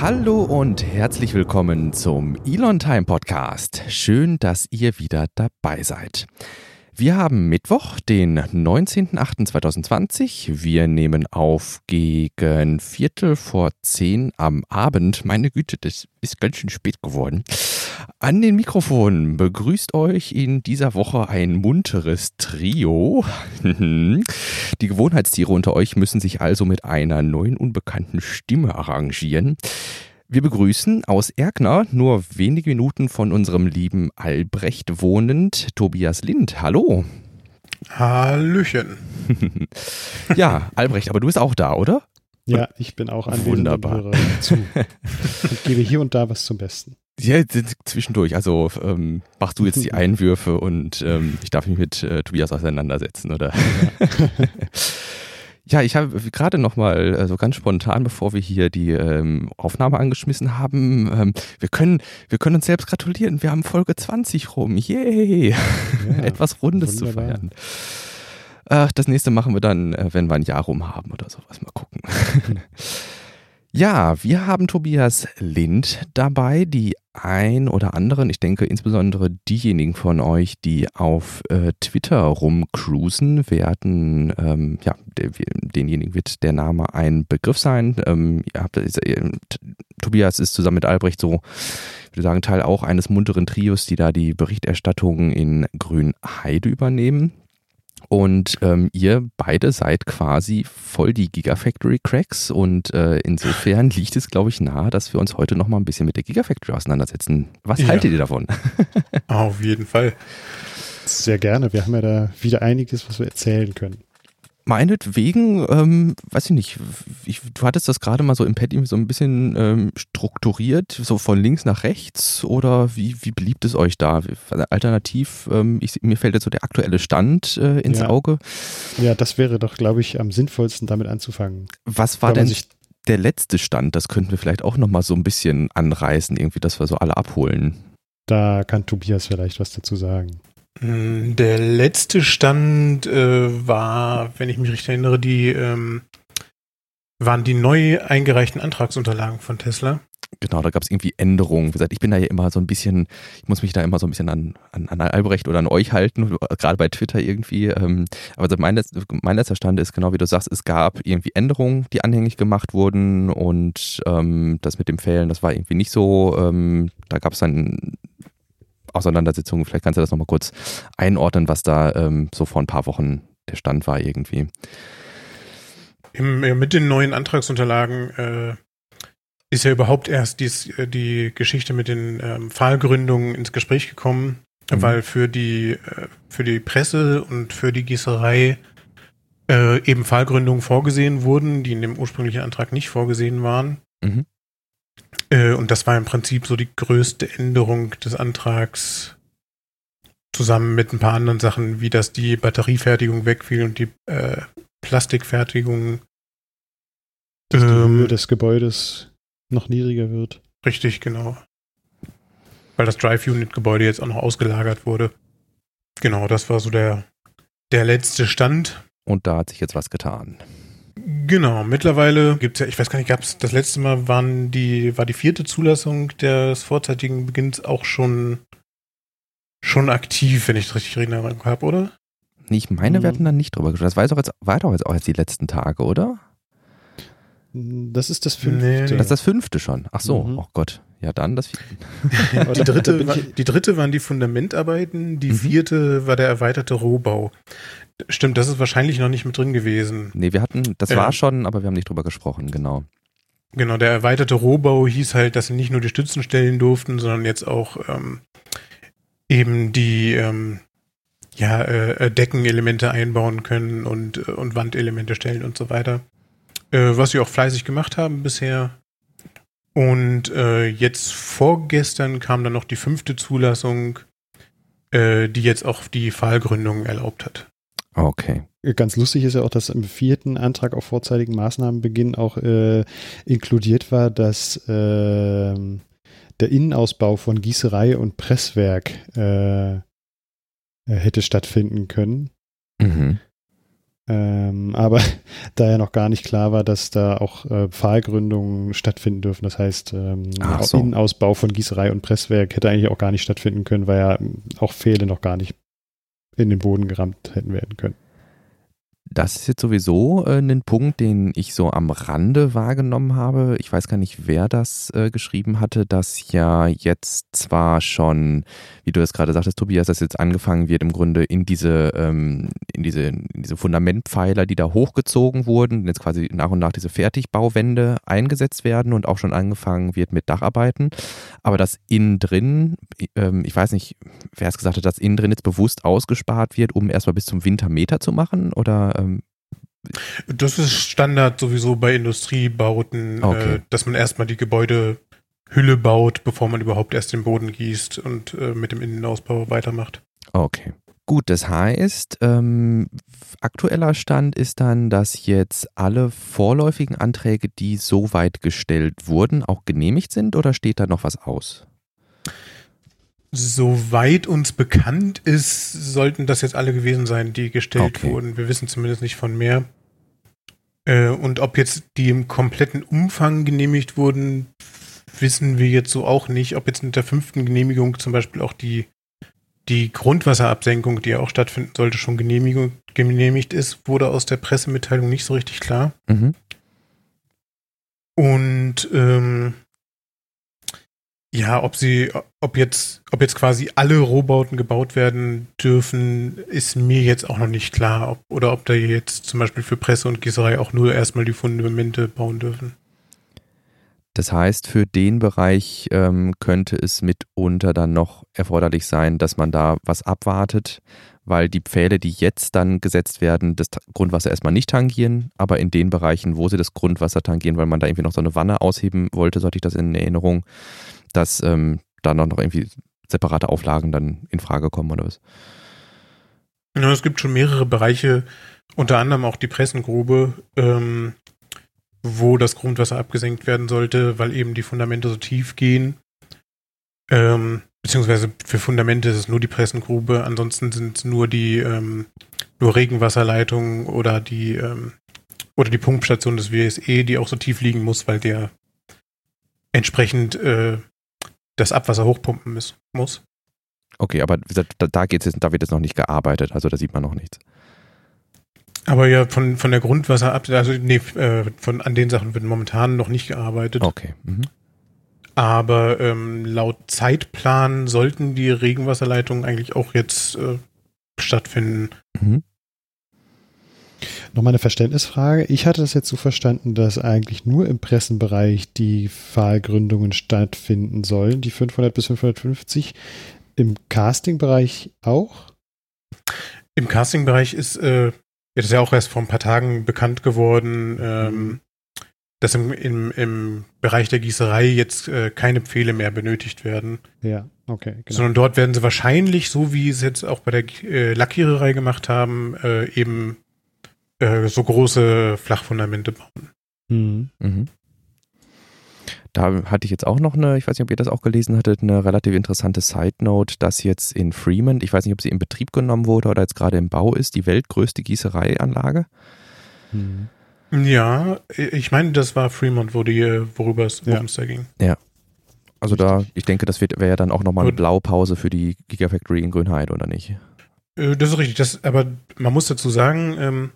Hallo und herzlich willkommen zum Elon Time Podcast. Schön, dass ihr wieder dabei seid. Wir haben Mittwoch, den 19.08.2020. Wir nehmen auf gegen Viertel vor zehn am Abend. Meine Güte, das ist ganz schön spät geworden. An den Mikrofonen begrüßt euch in dieser Woche ein munteres Trio. Die Gewohnheitstiere unter euch müssen sich also mit einer neuen unbekannten Stimme arrangieren. Wir begrüßen aus Erkner, nur wenige Minuten von unserem lieben Albrecht wohnend, Tobias Lind. Hallo. Hallöchen. ja, Albrecht, aber du bist auch da, oder? Ja, ich bin auch anwesend Wunderbar. und höre zu. und gebe hier und da was zum Besten. Ja, zwischendurch. Also ähm, machst du jetzt die Einwürfe und ähm, ich darf mich mit äh, Tobias auseinandersetzen, oder? Ja. Ja, ich habe gerade noch mal äh, so ganz spontan, bevor wir hier die ähm, Aufnahme angeschmissen haben, ähm, wir können wir können uns selbst gratulieren. Wir haben Folge 20 rum. Yay! Ja, Etwas Rundes zu feiern. Ach, das nächste machen wir dann, äh, wenn wir ein Jahr rum haben oder sowas. Mal gucken. Ja, wir haben Tobias Lind dabei, die ein oder anderen, ich denke insbesondere diejenigen von euch, die auf äh, Twitter rumcruisen, werden, ähm, ja, der, denjenigen wird der Name ein Begriff sein. Ähm, ihr habt, äh, Tobias ist zusammen mit Albrecht so, ich würde sagen, Teil auch eines munteren Trios, die da die Berichterstattung in Grünheide übernehmen. Und ähm, ihr beide seid quasi voll die Gigafactory Cracks und äh, insofern liegt es, glaube ich, nahe, dass wir uns heute noch mal ein bisschen mit der Gigafactory auseinandersetzen. Was ja. haltet ihr davon? Auf jeden Fall. Sehr gerne. Wir haben ja da wieder einiges, was wir erzählen können meinetwegen, ähm, weiß ich nicht, ich, du hattest das gerade mal so im Pad so ein bisschen ähm, strukturiert, so von links nach rechts oder wie, wie beliebt es euch da? Alternativ, ähm, ich, mir fällt jetzt so der aktuelle Stand äh, ins ja. Auge. Ja, das wäre doch, glaube ich, am sinnvollsten damit anzufangen. Was war denn der letzte Stand? Das könnten wir vielleicht auch nochmal so ein bisschen anreißen, irgendwie, dass wir so alle abholen. Da kann Tobias vielleicht was dazu sagen. Mm, der letzte Stand äh, war, wenn ich mich richtig erinnere, die ähm, waren die neu eingereichten Antragsunterlagen von Tesla. Genau, da gab es irgendwie Änderungen. Wie gesagt, ich bin da ja immer so ein bisschen, ich muss mich da immer so ein bisschen an, an, an Albrecht oder an euch halten, gerade bei Twitter irgendwie. Ähm, aber mein, letzter, mein letzter Stand ist genau wie du sagst, es gab irgendwie Änderungen, die anhängig gemacht wurden und ähm, das mit dem Fällen, das war irgendwie nicht so. Ähm, da gab es dann Auseinandersetzungen. Vielleicht kannst du das nochmal kurz einordnen, was da ähm, so vor ein paar Wochen der Stand war irgendwie. Im, mit den neuen Antragsunterlagen äh, ist ja überhaupt erst dies, äh, die Geschichte mit den ähm, Pfahlgründungen ins Gespräch gekommen, mhm. weil für die, äh, für die Presse und für die Gießerei äh, eben Pfahlgründungen vorgesehen wurden, die in dem ursprünglichen Antrag nicht vorgesehen waren. Mhm. Äh, und das war im Prinzip so die größte Änderung des Antrags zusammen mit ein paar anderen Sachen, wie dass die Batteriefertigung wegfiel und die äh, Plastikfertigung. Dass die Höhe ähm, des Gebäudes noch niedriger wird. Richtig, genau. Weil das Drive-Unit-Gebäude jetzt auch noch ausgelagert wurde. Genau, das war so der, der letzte Stand. Und da hat sich jetzt was getan. Genau, mittlerweile gibt es ja, ich weiß gar nicht, gab es das letzte Mal waren die, war die vierte Zulassung des vorzeitigen Beginns auch schon, schon aktiv, wenn ich das richtig in Erinnerung habe, oder? Nee, ich meine, wir hatten da nicht drüber gesprochen. Das war doch jetzt, war doch jetzt auch jetzt die letzten Tage, oder? Das ist das fünfte. Nee. Das ist das fünfte schon. Ach so, mhm. oh Gott. Ja, dann das vierte. die, dritte war, die dritte waren die Fundamentarbeiten, die mhm. vierte war der erweiterte Rohbau. Stimmt, das ist wahrscheinlich noch nicht mit drin gewesen. Nee, wir hatten, das äh, war schon, aber wir haben nicht drüber gesprochen, genau. Genau, der erweiterte Rohbau hieß halt, dass sie nicht nur die Stützen stellen durften, sondern jetzt auch ähm, eben die ähm, ja, äh, Deckenelemente einbauen können und, äh, und Wandelemente stellen und so weiter. Äh, was sie auch fleißig gemacht haben bisher. Und äh, jetzt vorgestern kam dann noch die fünfte Zulassung, äh, die jetzt auch die Fallgründung erlaubt hat. Okay. Ganz lustig ist ja auch, dass im vierten Antrag auf vorzeitigen Maßnahmenbeginn auch äh, inkludiert war, dass äh, der Innenausbau von Gießerei und Presswerk äh, hätte stattfinden können. Mhm. Ähm, aber da ja noch gar nicht klar war, dass da auch äh, Pfahlgründungen stattfinden dürfen, das heißt, ähm, so. Innenausbau von Gießerei und Presswerk hätte eigentlich auch gar nicht stattfinden können, weil ja auch Pfähle noch gar nicht in den Boden gerammt hätten werden können. Das ist jetzt sowieso äh, ein Punkt, den ich so am Rande wahrgenommen habe. Ich weiß gar nicht, wer das äh, geschrieben hatte, dass ja jetzt zwar schon, wie du das gerade sagtest, Tobias, dass jetzt angefangen wird, im Grunde in diese, ähm, in diese, in diese Fundamentpfeiler, die da hochgezogen wurden, jetzt quasi nach und nach diese Fertigbauwände eingesetzt werden und auch schon angefangen wird mit Dacharbeiten. Aber dass innen drin, ähm, ich weiß nicht, wer es gesagt hat, dass innen drin jetzt bewusst ausgespart wird, um erstmal bis zum Winter Meter zu machen oder ähm, Das ist Standard sowieso bei Industriebauten, Okay. äh, dass man erstmal die Gebäudehülle baut, bevor man überhaupt erst den Boden gießt und äh, mit dem Innenausbau weitermacht. Okay. Gut, das heißt, ähm, aktueller Stand ist dann, dass jetzt alle vorläufigen Anträge, die so weit gestellt wurden, auch genehmigt sind oder steht da noch was aus? Soweit uns bekannt ist, sollten das jetzt alle gewesen sein, die gestellt Okay. wurden. Wir wissen zumindest nicht von mehr. Äh, und ob jetzt die im kompletten Umfang genehmigt wurden, wissen wir jetzt so auch nicht. Ob jetzt mit der fünften Genehmigung zum Beispiel auch die, die Grundwasserabsenkung, die ja auch stattfinden sollte, schon Genehmigung, genehmigt ist, wurde aus der Pressemitteilung nicht so richtig klar. Mhm. Und ähm, ja, ob sie, ob jetzt, ob jetzt quasi alle Rohbauten gebaut werden dürfen, ist mir jetzt auch noch nicht klar. Ob, oder ob da jetzt zum Beispiel für Presse und Gießerei auch nur erstmal die Fundamente bauen dürfen. Das heißt, für den Bereich ähm, könnte es mitunter dann noch erforderlich sein, dass man da was abwartet, weil die Pfähle, die jetzt dann gesetzt werden, das Grundwasser erstmal nicht tangieren, aber in den Bereichen, wo sie das Grundwasser tangieren, weil man da irgendwie noch so eine Wanne ausheben wollte, so hatte ich das in Erinnerung, dass ähm, da noch irgendwie separate Auflagen dann in Frage kommen oder was. Ja, es gibt schon mehrere Bereiche, unter anderem auch die Pressengrube, ähm, wo das Grundwasser abgesenkt werden sollte, weil eben die Fundamente so tief gehen. Ähm, beziehungsweise für Fundamente ist es nur die Pressengrube, ansonsten sind es nur die ähm, nur Regenwasserleitungen oder die ähm, oder die Pumpstation des WSE, die auch so tief liegen muss, weil der entsprechend äh, das Abwasser hochpumpen muss. Okay, aber da, da geht's jetzt, da wird jetzt noch nicht gearbeitet, also da sieht man noch nichts. Aber ja, von, von der Grundwasser ab, also nee, äh, von an den Sachen wird momentan noch nicht gearbeitet. Okay. Mhm. Aber ähm, laut Zeitplan sollten die Regenwasserleitungen eigentlich auch jetzt äh, stattfinden. Mhm. Nochmal eine Verständnisfrage. Ich hatte das jetzt so verstanden, dass eigentlich nur im Pressenbereich die Pfahlgründungen stattfinden sollen, die 500 bis 550. Im Castingbereich auch? Im Castingbereich ist, äh, das ist ja auch erst vor ein paar Tagen bekannt geworden, ähm, dass im, im, im Bereich der Gießerei jetzt äh, keine Pfähle mehr benötigt werden. Ja, okay, genau. Sondern dort werden sie wahrscheinlich, so wie sie es jetzt auch bei der äh, Lackiererei gemacht haben, äh, eben äh, so große Flachfundamente bauen. Mhm. Mhm. Da hatte ich jetzt auch noch eine, ich weiß nicht, ob ihr das auch gelesen hattet, eine relativ interessante Side Note, dass jetzt in Fremont, ich weiß nicht, ob sie in Betrieb genommen wurde oder jetzt gerade im Bau ist, die weltgrößte Gießereianlage. Mhm. Ja, ich meine, das war Fremont, wo die, worüber es Ja. da ging. Also da, ich denke, das wäre ja dann auch nochmal eine. Blaupause für die Gigafactory in Grünheide, oder nicht? Äh, Das ist richtig. Das, aber man muss dazu sagen, ähm,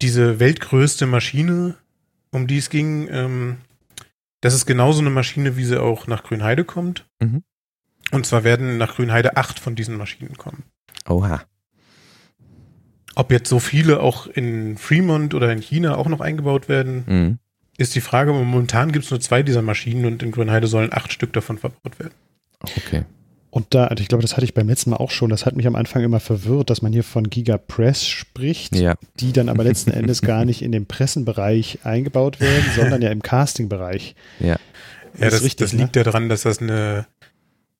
diese weltgrößte Maschine, um die es ging, ähm, das ist genauso eine Maschine, wie sie auch nach Grünheide kommt. Mhm. Und zwar werden nach Grünheide acht von diesen Maschinen kommen. Oha. Ob jetzt so viele auch in Fremont oder in China auch noch eingebaut werden, Mhm. ist die Frage. Aber momentan gibt es nur zwei dieser Maschinen und in Grünheide sollen acht Stück davon verbaut werden. Okay. Und da, also ich glaube, das hatte ich beim letzten Mal auch schon, das hat mich am Anfang immer verwirrt, dass man hier von Gigapress spricht, Ja. die dann aber letzten Endes gar nicht in dem Pressenbereich eingebaut werden, sondern ja im Castingbereich. Ja. Ja, ist das, richtig, das liegt ja daran, dass das eine,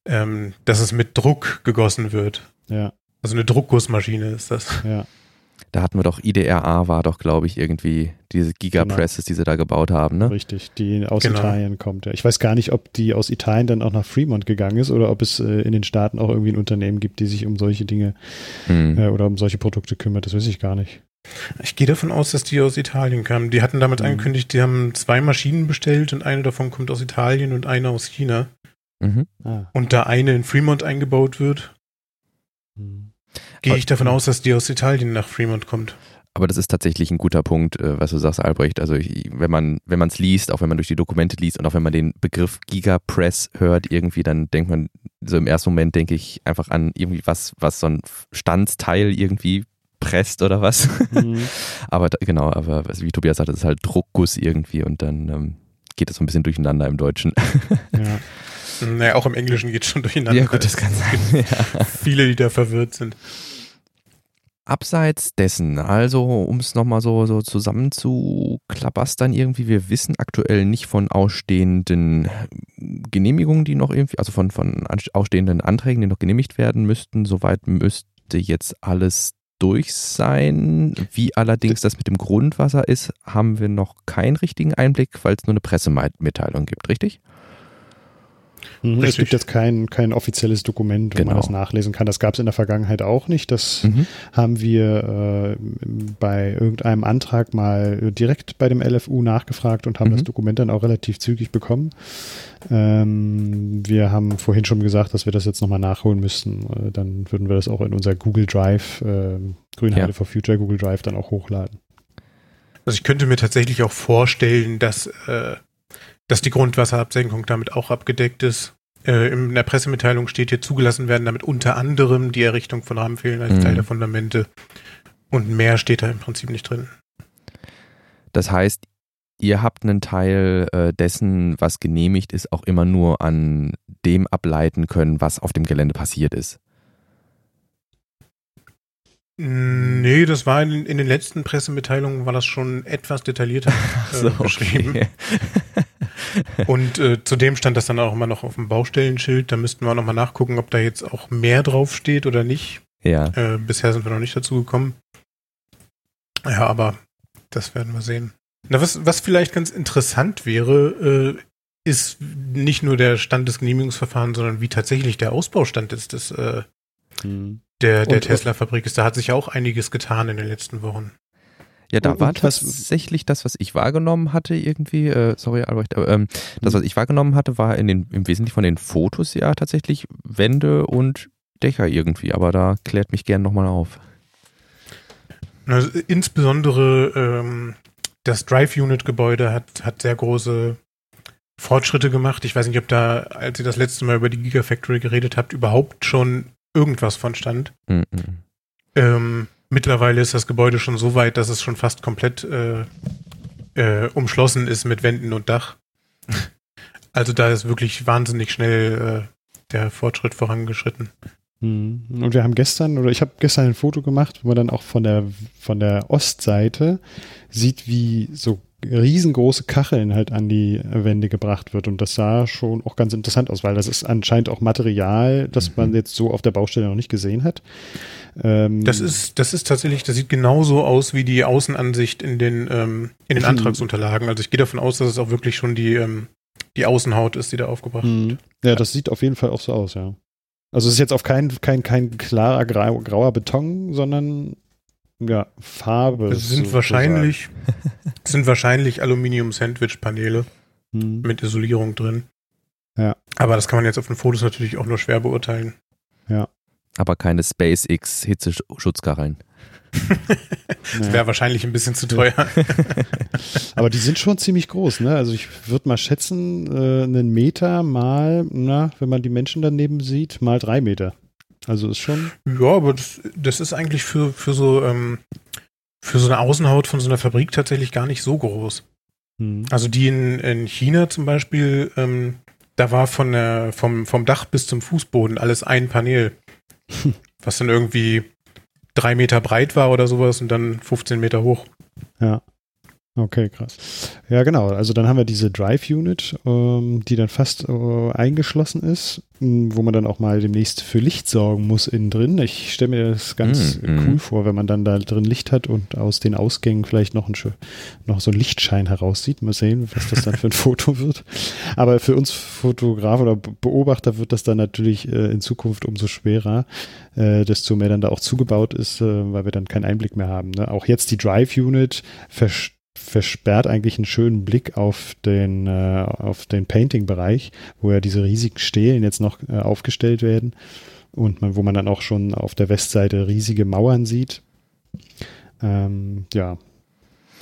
ähm, dass es mit Druck gegossen wird. Ja, Also eine Druckgussmaschine ist das. ja. Da hatten wir doch IDRA war doch, glaube ich, irgendwie diese Gigapresses, genau. die sie da gebaut haben, ne? Richtig, die aus genau. Italien kommt. Ja. Ich weiß gar nicht, ob die aus Italien dann auch nach Fremont gegangen ist oder ob es äh, in den Staaten auch irgendwie ein Unternehmen gibt, die sich um solche Dinge hm. äh, oder um solche Produkte kümmert. Das weiß ich gar nicht. Ich gehe davon aus, dass die aus Italien kamen. Die hatten damit mhm. angekündigt, die haben zwei Maschinen bestellt und eine davon kommt aus Italien und eine aus China. Mhm. Ah. Und da eine in Fremont eingebaut wird. Gehe ich davon aus, dass die aus Italien nach Fremont kommt. Aber das ist tatsächlich ein guter Punkt, äh, was du sagst, Albrecht. Also ich, wenn man wenn man es liest, auch wenn man durch die Dokumente liest und auch wenn man den Begriff Gigapress hört, irgendwie, dann denkt man so im ersten Moment denke ich einfach an irgendwie was was so ein Standsteil irgendwie presst oder was. Mhm. aber da, genau, aber wie Tobias sagt, das ist halt Druckguss irgendwie und dann ähm, geht das so ein bisschen durcheinander im Deutschen. ja. Naja, auch im Englischen geht es schon durcheinander. Ja, gut, das kann sein. Ja. Viele, die da verwirrt sind. Abseits dessen, also um es nochmal so, so zusammenzuklabastern, irgendwie, wir wissen aktuell nicht von ausstehenden Genehmigungen, die noch irgendwie, also von, von ausstehenden Anträgen, die noch genehmigt werden müssten. Soweit müsste jetzt alles durch sein. Wie allerdings das mit dem Grundwasser ist, haben wir noch keinen richtigen Einblick, weil es nur eine Pressemitteilung gibt, richtig? Mhm, es gibt jetzt kein, kein offizielles Dokument, wo genau. man das nachlesen kann. Das gab es in der Vergangenheit auch nicht. Das mhm. haben wir äh, bei irgendeinem Antrag mal direkt bei dem LFU nachgefragt und haben mhm. das Dokument dann auch relativ zügig bekommen. Ähm, wir haben vorhin schon gesagt, dass wir das jetzt nochmal nachholen müssten. Äh, dann würden wir das auch in unser Google Drive, äh, Grünheide ja. for Future Google Drive dann auch hochladen. Also ich könnte mir tatsächlich auch vorstellen, dass äh, dass die Grundwasserabsenkung damit auch abgedeckt ist. Äh, in der Pressemitteilung steht hier zugelassen werden damit unter anderem die Errichtung von Rahmenfehlen als mhm. Teil der Fundamente. Und mehr steht da im Prinzip nicht drin. Das heißt, ihr habt einen Teil äh, dessen, was genehmigt ist, auch immer nur an dem ableiten können, was auf dem Gelände passiert ist. Nee, das war in, in den letzten Pressemitteilungen war das schon etwas detaillierter äh, so, beschrieben. Okay. Und äh, zudem stand das dann auch immer noch auf dem Baustellenschild. Da müssten wir auch nochmal nachgucken, ob da jetzt auch mehr drauf steht oder nicht. Ja. Äh, bisher sind wir noch nicht dazu gekommen. Ja, aber das werden wir sehen. Na, was, was vielleicht ganz interessant wäre, äh, ist nicht nur der Stand des Genehmigungsverfahrens, sondern wie tatsächlich der Ausbaustand ist des, äh, hm. der, der Tesla-Fabrik ist. Da hat sich ja auch einiges getan in den letzten Wochen. Ja, da und, war tatsächlich das, was ich wahrgenommen hatte, irgendwie, äh, sorry, Albrecht, aber ähm, das, was ich wahrgenommen hatte, war in den, im Wesentlichen von den Fotos ja tatsächlich Wände und Dächer irgendwie, aber da klärt mich gern nochmal auf. Also, insbesondere ähm, das Drive-Unit-Gebäude hat, hat sehr große Fortschritte gemacht. Ich weiß nicht, ob da, als ihr das letzte Mal über die Gigafactory geredet habt, überhaupt schon irgendwas von stand. Mhm. Ähm, Mittlerweile ist das Gebäude schon so weit, dass es schon fast komplett äh, äh, umschlossen ist mit Wänden und Dach. Also da ist wirklich wahnsinnig schnell äh, der Fortschritt vorangeschritten. Hm. Und wir haben gestern, oder ich habe gestern ein Foto gemacht, wo man dann auch von der, von der Ostseite sieht, wie so riesengroße Kacheln halt an die Wände gebracht wird. Und das sah schon auch ganz interessant aus, weil das ist anscheinend auch Material, das mhm. man jetzt so auf der Baustelle noch nicht gesehen hat. Ähm, das ist, das ist tatsächlich, das sieht genauso aus wie die Außenansicht in den, ähm, in den mhm. Antragsunterlagen. Also ich gehe davon aus, dass es auch wirklich schon die, ähm, die Außenhaut ist, die da aufgebracht mhm. wird. Ja, das sieht auf jeden Fall auch so aus, ja. Also es ist jetzt auf kein, kein, kein klarer grau, grauer Beton, sondern ja, Farbe. Es sind so wahrscheinlich, sind wahrscheinlich Aluminium-Sandwich-Paneele mhm. mit Isolierung drin. Ja. Aber das kann man jetzt auf den Fotos natürlich auch nur schwer beurteilen. Ja. Aber keine SpaceX Hitzeschutzkacheln. das wäre wahrscheinlich ein bisschen zu teuer. Aber die sind schon ziemlich groß, ne? Also ich würde mal schätzen, äh, einen Meter mal, na, wenn man die Menschen daneben sieht, mal drei Meter. Also ist schon. Ja, aber das, das ist eigentlich für, für so ähm, für so eine Außenhaut von so einer Fabrik tatsächlich gar nicht so groß. Hm. Also die in, in China zum Beispiel, ähm, da war von der, vom, vom Dach bis zum Fußboden alles ein Panel. was dann irgendwie drei Meter breit war oder sowas und dann 15 Meter hoch. Ja. Okay, krass. Ja, genau. Also dann haben wir diese Drive Unit, ähm, die dann fast äh, eingeschlossen ist, wo man dann auch mal demnächst für Licht sorgen muss innen drin. Ich stelle mir das ganz Mm, mm. cool vor, wenn man dann da drin Licht hat und aus den Ausgängen vielleicht noch, ein, noch so ein Lichtschein heraussieht. Mal sehen, was das dann für ein Foto wird. Aber für uns Fotograf oder Be- Beobachter wird das dann natürlich äh, in Zukunft umso schwerer, äh, desto mehr dann da auch zugebaut ist, äh, weil wir dann keinen Einblick mehr haben. Ne? Auch jetzt die Drive Unit vers versperrt eigentlich einen schönen Blick auf den, äh, auf den Painting-Bereich, wo ja diese riesigen Stelen jetzt noch äh, aufgestellt werden und man, wo man dann auch schon auf der Westseite riesige Mauern sieht. Ähm, ja,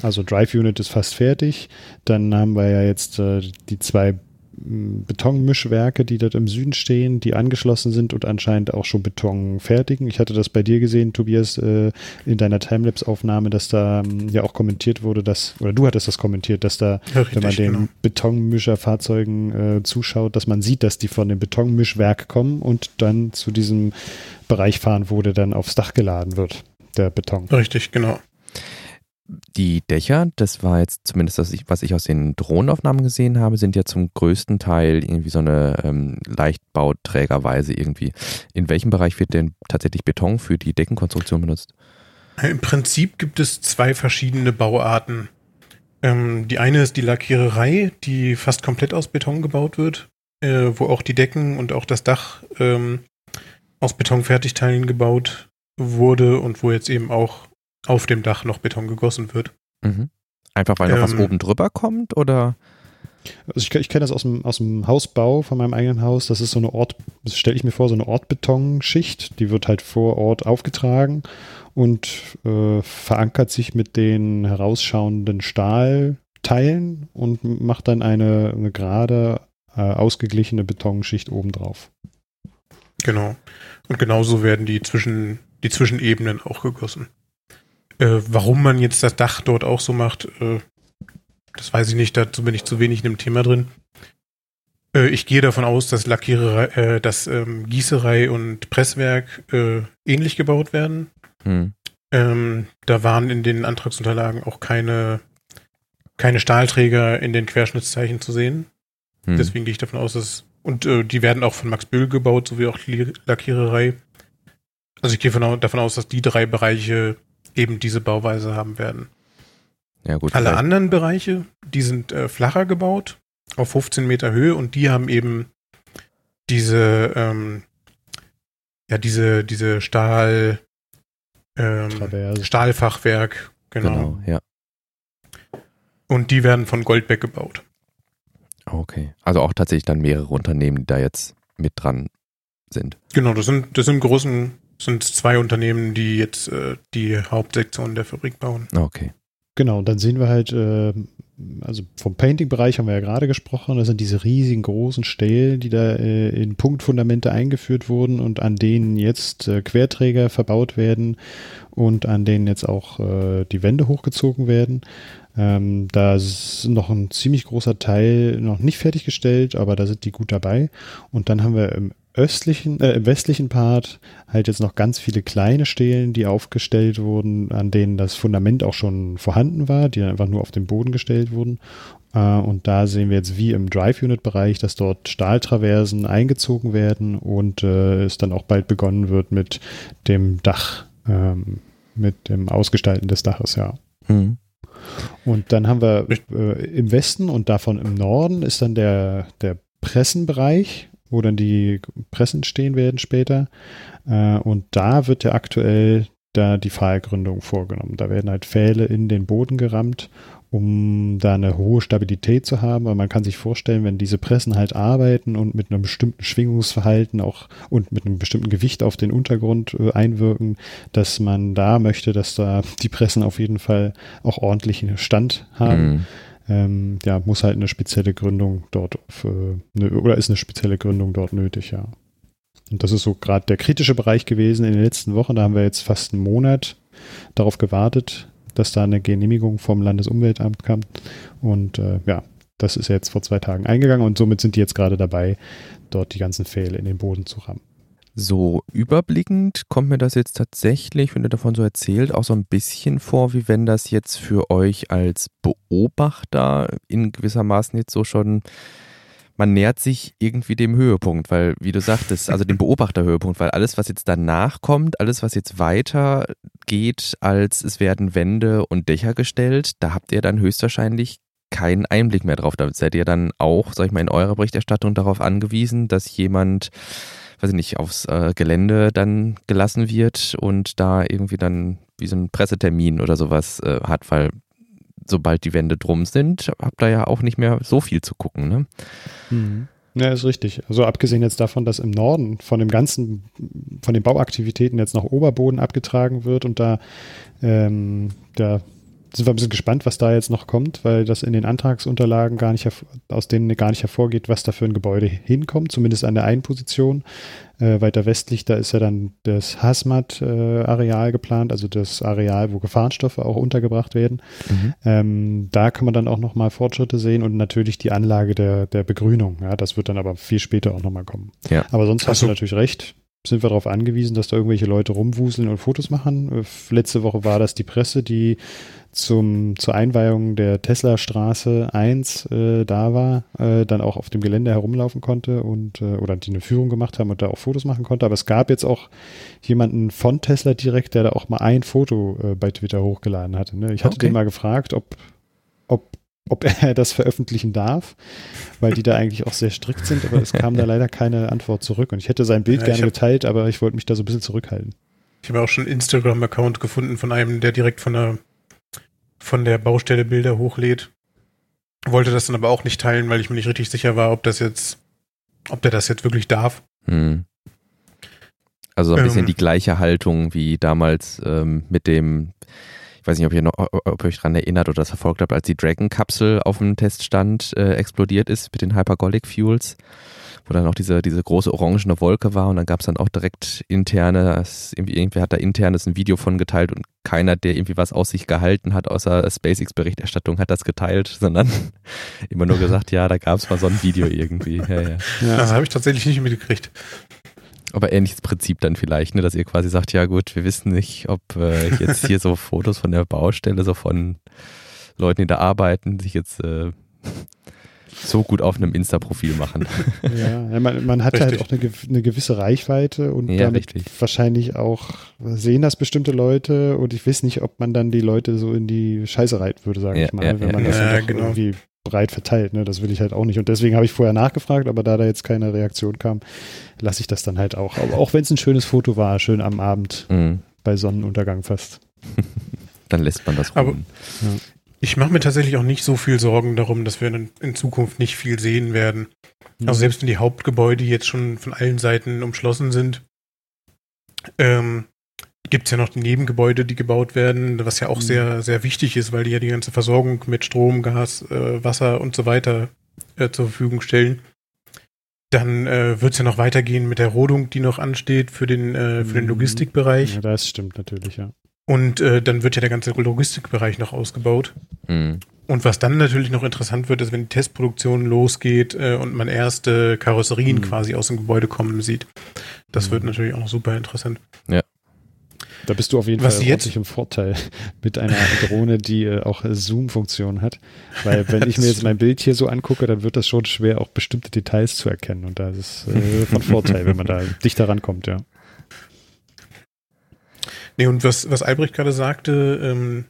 also Drive Unit ist fast fertig. Dann haben wir ja jetzt äh, die zwei Betonmischwerke, die dort im Süden stehen, die angeschlossen sind und anscheinend auch schon Beton fertigen. Ich hatte das bei dir gesehen, Tobias, äh, in deiner Timelapse-Aufnahme, dass da ähm, ja auch kommentiert wurde, dass, oder du hattest das kommentiert, dass da, Ja, richtig, wenn man den genau. Betonmischerfahrzeugen äh, zuschaut, dass man sieht, dass die von dem Betonmischwerk kommen und dann zu diesem Bereich fahren, wo der dann aufs Dach geladen wird, der Beton. Richtig, genau. Die Dächer, das war jetzt zumindest, das was ich aus den Drohnenaufnahmen gesehen habe, sind ja zum größten Teil irgendwie so eine ähm, Leichtbauträgerweise irgendwie. In welchem Bereich wird denn tatsächlich Beton für die Deckenkonstruktion benutzt? Im Prinzip gibt es zwei verschiedene Bauarten. Ähm, die eine ist die Lackiererei, die fast komplett aus Beton gebaut wird, äh, wo auch die Decken und auch das Dach ähm, aus Betonfertigteilen gebaut wurde und wo jetzt eben auch auf dem Dach noch Beton gegossen wird. Mhm. Einfach weil noch was Ähm, oben drüber kommt oder? Also ich, ich kenne das aus dem, aus dem Hausbau von meinem eigenen Haus. Das ist so eine Ort, das stelle ich mir vor, so eine Ortbetonschicht. Die wird halt vor Ort aufgetragen und äh, verankert sich mit den herausschauenden Stahlteilen und macht dann eine, eine gerade, äh, ausgeglichene Betonschicht obendrauf. Genau. Und genauso werden die zwischen die Zwischenebenen auch gegossen. Äh, warum man jetzt das Dach dort auch so macht, äh, das weiß ich nicht, dazu bin ich zu wenig in dem Thema drin. Äh, ich gehe davon aus, dass Lackiererei, äh, dass ähm, Gießerei und Presswerk äh, ähnlich gebaut werden. Hm. Ähm, da waren in den Antragsunterlagen auch keine, keine Stahlträger in den Querschnittszeichen zu sehen. Hm. Deswegen gehe ich davon aus, dass. Und äh, die werden auch von Max Böhl gebaut, sowie auch die Lackiererei. Also ich gehe von, davon aus, dass die drei Bereiche eben diese Bauweise haben werden. Ja gut. Alle vielleicht- anderen Bereiche, die sind äh, flacher gebaut, auf 15 Meter Höhe und die haben eben diese, ähm, ja, diese, diese Stahl, ähm. Stahlfachwerk, genau. Genau, ja. Und die werden von Goldbeck gebaut. Okay. Also auch tatsächlich dann mehrere Unternehmen, die da jetzt mit dran sind. Genau, das sind, das sind großen, sind zwei Unternehmen, die jetzt äh, die Hauptsektion der Fabrik bauen. Okay. Genau, und dann sehen wir halt, äh, also vom Painting-Bereich haben wir ja gerade gesprochen, das sind diese riesigen großen Stelen, die da äh, in Punktfundamente eingeführt wurden und an denen jetzt äh, Querträger verbaut werden und an denen jetzt auch äh, die Wände hochgezogen werden. Ähm, da ist noch ein ziemlich großer Teil noch nicht fertiggestellt, aber da sind die gut dabei. Und dann haben wir im östlichen, äh, im westlichen Part halt jetzt noch ganz viele kleine Stelen, die aufgestellt wurden, an denen das Fundament auch schon vorhanden war, die dann einfach nur auf den Boden gestellt wurden. Äh, und da sehen wir jetzt wie im Drive-Unit-Bereich, dass dort Stahltraversen eingezogen werden und äh, es dann auch bald begonnen wird mit dem Dach, ähm, mit dem Ausgestalten des Daches, ja. Hm. Und dann haben wir äh, im Westen und davon im Norden ist dann der, der Pressenbereich, wo dann die Pressen stehen werden später. Äh, und da wird ja aktuell da die Pfahlgründung vorgenommen. Da werden halt Pfähle in den Boden gerammt, um da eine hohe Stabilität zu haben. Weil man kann sich vorstellen, wenn diese Pressen halt arbeiten und mit einem bestimmten Schwingungsverhalten auch und mit einem bestimmten Gewicht auf den Untergrund äh, einwirken, dass man da möchte, dass da die Pressen auf jeden Fall auch ordentlichen Stand haben. Hm. Ähm, ja, muss halt eine spezielle Gründung dort für, ne, oder ist eine spezielle Gründung dort nötig, ja. Und das ist so gerade der kritische Bereich gewesen in den letzten Wochen. Da haben wir jetzt fast einen Monat darauf gewartet, dass da eine Genehmigung vom Landesumweltamt kam. Und äh, ja, das ist jetzt vor zwei Tagen eingegangen und somit sind die jetzt gerade dabei, dort die ganzen Pfähle in den Boden zu rammen. So überblickend kommt mir das jetzt tatsächlich, wenn ihr davon so erzählt, auch so ein bisschen vor, wie wenn das jetzt für euch als Beobachter in gewissermaßen jetzt so schon, man nähert sich irgendwie dem Höhepunkt, weil, wie du sagtest, also dem Beobachterhöhepunkt, weil alles, was jetzt danach kommt, alles, was jetzt weiter geht, als es werden Wände und Dächer gestellt, da habt ihr dann höchstwahrscheinlich keinen Einblick mehr drauf. Da seid ihr dann auch, sag ich mal, in eurer Berichterstattung darauf angewiesen, dass jemand weiß ich nicht, aufs äh, Gelände dann gelassen wird und da irgendwie dann wie so ein Pressetermin oder sowas äh, hat, weil sobald die Wände drum sind, habt ihr ja auch nicht mehr so viel zu gucken. Ne? Mhm. Ja, ist richtig. Also abgesehen jetzt davon, dass im Norden von dem ganzen, von den Bauaktivitäten jetzt noch Oberboden abgetragen wird und da ähm, der sind wir ein bisschen gespannt, was da jetzt noch kommt, weil das in den Antragsunterlagen gar nicht, aus denen gar nicht hervorgeht, was da für ein Gebäude hinkommt, zumindest an der einen Position. Äh, weiter westlich, da ist ja dann das Hazmat-Areal äh, geplant, also das Areal, wo Gefahrenstoffe auch untergebracht werden. Mhm. Ähm, da kann man dann auch nochmal Fortschritte sehen und natürlich die Anlage der, der Begrünung. Ja, das wird dann aber viel später auch nochmal kommen. Ja. Aber sonst hast du natürlich recht sind wir darauf angewiesen, dass da irgendwelche Leute rumwuseln und Fotos machen. Äh, letzte Woche war das die Presse, die zum, zur Einweihung der Tesla-Straße 1 äh, da war, äh, dann auch auf dem Gelände herumlaufen konnte und äh, oder die eine Führung gemacht haben und da auch Fotos machen konnte. Aber es gab jetzt auch jemanden von Tesla direkt, der da auch mal ein Foto äh, bei Twitter hochgeladen hatte. Ne? Ich hatte okay. den mal gefragt, ob, ob, ob er das veröffentlichen darf, weil die da eigentlich auch sehr strikt sind, aber es kam da leider keine Antwort zurück. Und ich hätte sein Bild ja, gerne hab, geteilt, aber ich wollte mich da so ein bisschen zurückhalten. Ich habe auch schon einen Instagram-Account gefunden von einem, der direkt von der von der Baustelle Bilder hochlädt. Wollte das dann aber auch nicht teilen, weil ich mir nicht richtig sicher war, ob das jetzt, ob der das jetzt wirklich darf. Hm. Also ein bisschen ähm, die gleiche Haltung wie damals ähm, mit dem, ich weiß nicht, ob ihr, noch, ob ihr euch daran erinnert oder das verfolgt habt, als die Dragon-Kapsel auf dem Teststand äh, explodiert ist mit den Hypergolic Fuels wo dann auch diese, diese große orangene Wolke war und dann gab es dann auch direkt interne, irgendwer hat da internes ein Video von geteilt und keiner, der irgendwie was aus sich gehalten hat, außer SpaceX-Berichterstattung, hat das geteilt, sondern immer nur gesagt, ja, da gab es mal so ein Video irgendwie. Ja, ja. ja das habe ich tatsächlich nicht mitgekriegt. Aber ähnliches Prinzip dann vielleicht, ne, dass ihr quasi sagt, ja gut, wir wissen nicht, ob äh, jetzt hier so Fotos von der Baustelle, so von Leuten, die da arbeiten, sich jetzt äh, so gut auf einem Insta-Profil machen. Ja, man, man hat halt richtig. halt auch eine, eine, gewisse Reichweite und ja, damit richtig. wahrscheinlich auch sehen das bestimmte Leute und ich weiß nicht, ob man dann die Leute so in die Scheiße reiten würde, sage ja, ich mal, ja, wenn man das ja, genau. irgendwie breit verteilt. Ne? Das will ich halt auch nicht. Und deswegen habe ich vorher nachgefragt, aber da da jetzt keine Reaktion kam, lasse ich das dann halt auch. Aber auch wenn es ein schönes Foto war, schön am Abend mhm. bei Sonnenuntergang fast. dann lässt man das ruhen. Aber, ja. Ich mache mir tatsächlich auch nicht so viel Sorgen darum, dass wir in, in Zukunft nicht viel sehen werden. Mhm. Also selbst wenn die Hauptgebäude jetzt schon von allen Seiten umschlossen sind, ähm, gibt es ja noch die Nebengebäude, die gebaut werden, was ja auch mhm. sehr, sehr wichtig ist, weil die ja die ganze Versorgung mit Strom, Gas, äh, Wasser und so weiter äh, zur Verfügung stellen. Dann äh, wird es ja noch weitergehen mit der Rodung, die noch ansteht für den, äh, für den mhm. Logistikbereich. Ja, das stimmt natürlich, ja. Und äh, dann wird ja der ganze Logistikbereich noch ausgebaut. Mhm. Und was dann natürlich noch interessant wird, ist, wenn die Testproduktion losgeht äh, und man erste Karosserien mhm. quasi aus dem Gebäude kommen sieht. Das mhm. wird natürlich auch noch super interessant. Ja. Da bist du auf jeden was Fall ordentlich im Vorteil mit einer Drohne, die äh, auch Zoom-Funktion hat. Weil wenn ich mir jetzt mein Bild hier so angucke, dann wird das schon schwer, auch bestimmte Details zu erkennen. Und da ist es äh, von Vorteil, wenn man da dichter rankommt, ja. Nee, und was, was Albrecht gerade sagte, ähm,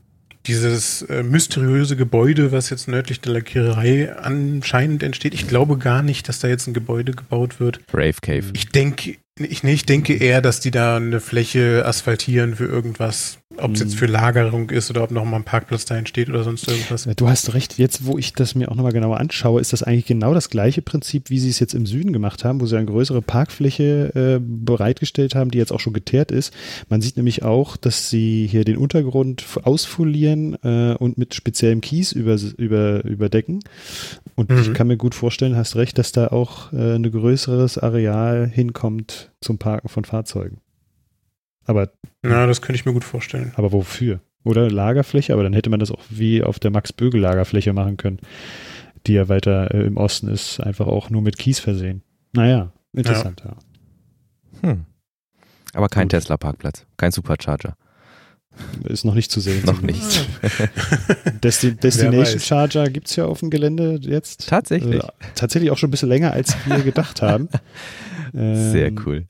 dieses äh, mysteriöse Gebäude, was jetzt nördlich der Lackiererei anscheinend entsteht, ich glaube gar nicht, dass da jetzt ein Gebäude gebaut wird. Brave Cave. Ich denke, ich, nee, ich denke eher, dass die da eine Fläche asphaltieren für irgendwas. Ob es jetzt mhm. für Lagerung ist oder ob noch mal ein Parkplatz da entsteht oder sonst irgendwas. Du hast recht. Jetzt, wo ich das mir auch nochmal genauer anschaue, ist das eigentlich genau das gleiche Prinzip, wie sie es jetzt im Süden gemacht haben, wo sie eine größere Parkfläche äh, bereitgestellt haben, die jetzt auch schon geteert ist. Man sieht nämlich auch, dass sie hier den Untergrund ausfolieren äh, und mit speziellem Kies über, über, überdecken. Und mhm. ich kann mir gut vorstellen, hast recht, dass da auch äh, ein größeres Areal hinkommt zum Parken von Fahrzeugen. Aber. Na, das könnte ich mir gut vorstellen. Aber wofür? Oder Lagerfläche, aber dann hätte man das auch wie auf der Max-Bögel-Lagerfläche machen können, die ja weiter äh, im Osten ist, einfach auch nur mit Kies versehen. Naja, interessant, ja. ja. Hm. Aber kein. Tesla-Parkplatz, kein Supercharger. Ist noch nicht zu sehen. Noch nicht. Desti Destination. Charger gibt es ja auf dem Gelände jetzt. Tatsächlich. Äh, tatsächlich auch schon ein bisschen länger, als wir gedacht haben. Ähm, Sehr cool.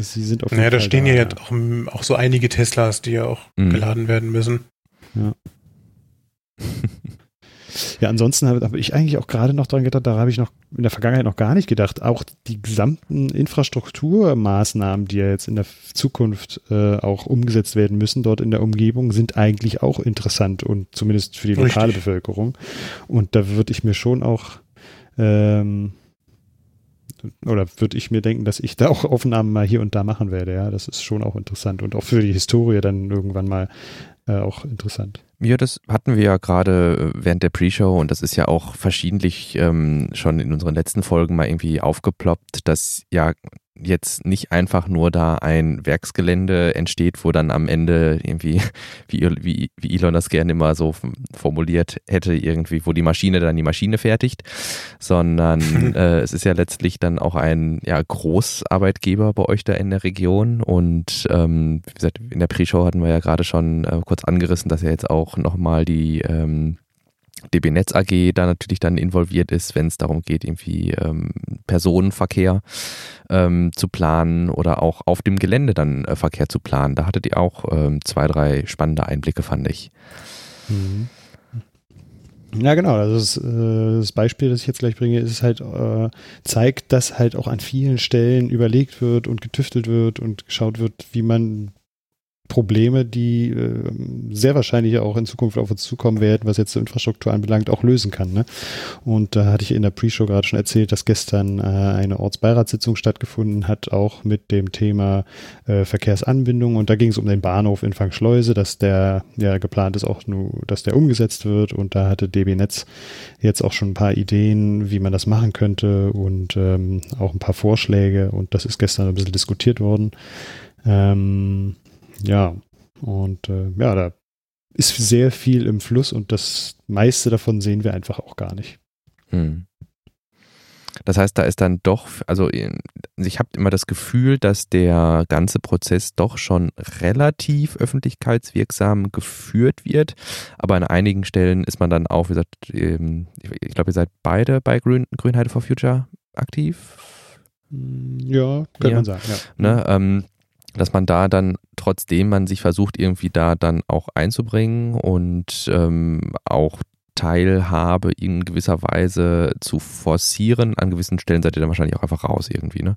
Sie sind auf Naja, jeden da Fall stehen ja da, jetzt auch, auch so einige Teslas, die ja auch Mhm. geladen werden müssen. Ja, ansonsten habe hab ich eigentlich auch gerade noch dran gedacht, da habe ich noch in der Vergangenheit noch gar nicht gedacht. Auch die gesamten Infrastrukturmaßnahmen, die ja jetzt in der Zukunft äh, auch umgesetzt werden müssen, dort in der Umgebung, sind eigentlich auch interessant und zumindest für die lokale Richtig. Bevölkerung. Und da würde ich mir schon auch ähm, oder würde ich mir denken, dass ich da auch Aufnahmen mal hier und da machen werde. Ja, das ist schon auch interessant und auch für die Historie dann irgendwann mal äh, auch interessant. Ja, das hatten wir ja gerade äh, während der Pre-Show und das ist ja auch verschiedentlich ähm, schon in unseren letzten Folgen mal irgendwie aufgeploppt, dass ja jetzt nicht einfach nur da ein Werksgelände entsteht, wo dann am Ende irgendwie, wie, wie, wie Elon das gerne immer so formuliert hätte, irgendwie, wo die Maschine dann die Maschine fertigt, sondern äh, es ist ja letztlich dann auch ein ja, Großarbeitgeber bei euch da in der Region und ähm, wie gesagt, in der Pre-Show hatten wir ja gerade schon äh, kurz angerissen, dass ja jetzt auch nochmal die ähm, DB Netz AG da natürlich dann involviert ist, wenn es darum geht, irgendwie ähm, Personenverkehr ähm, zu planen oder auch auf dem Gelände dann äh, Verkehr zu planen. Da hattet ihr auch ähm, zwei, drei spannende Einblicke, fand ich. Mhm. Ja, genau. Also das, äh, das Beispiel, das ich jetzt gleich bringe, ist halt, äh, zeigt, dass halt auch an vielen Stellen überlegt wird und getüftelt wird und geschaut wird, wie man Probleme, die äh, sehr wahrscheinlich auch in Zukunft auf uns zukommen werden, was jetzt so Infrastruktur anbelangt, auch lösen kann. Ne? Und da hatte ich in der Pre-Show gerade schon erzählt, dass gestern äh, eine Ortsbeiratssitzung stattgefunden hat, auch mit dem Thema äh, Verkehrsanbindung. Und da ging es um den Bahnhof in Fangschleuse, dass der ja geplant ist auch nur, dass der umgesetzt wird. Und da hatte DB Netz jetzt auch schon ein paar Ideen, wie man das machen könnte und ähm, auch ein paar Vorschläge. Und das ist gestern ein bisschen diskutiert worden. Ähm, ja, und äh, ja, da ist sehr viel im Fluss und das meiste davon sehen wir einfach auch gar nicht. Hm. Das heißt, da ist dann doch, also ich habe immer das Gefühl, dass der ganze Prozess doch schon relativ öffentlichkeitswirksam geführt wird. Aber an einigen Stellen ist man dann auch, wie gesagt, ich glaube, ihr seid beide bei Grün, Grünheide for Future aktiv. Ja, könnte Ja. man sagen, ja. Ne? Ähm, dass man da dann, trotzdem man sich versucht, irgendwie da dann auch einzubringen und ähm, auch Teilhabe in gewisser Weise zu forcieren. An gewissen Stellen seid ihr dann wahrscheinlich auch einfach raus irgendwie, ne?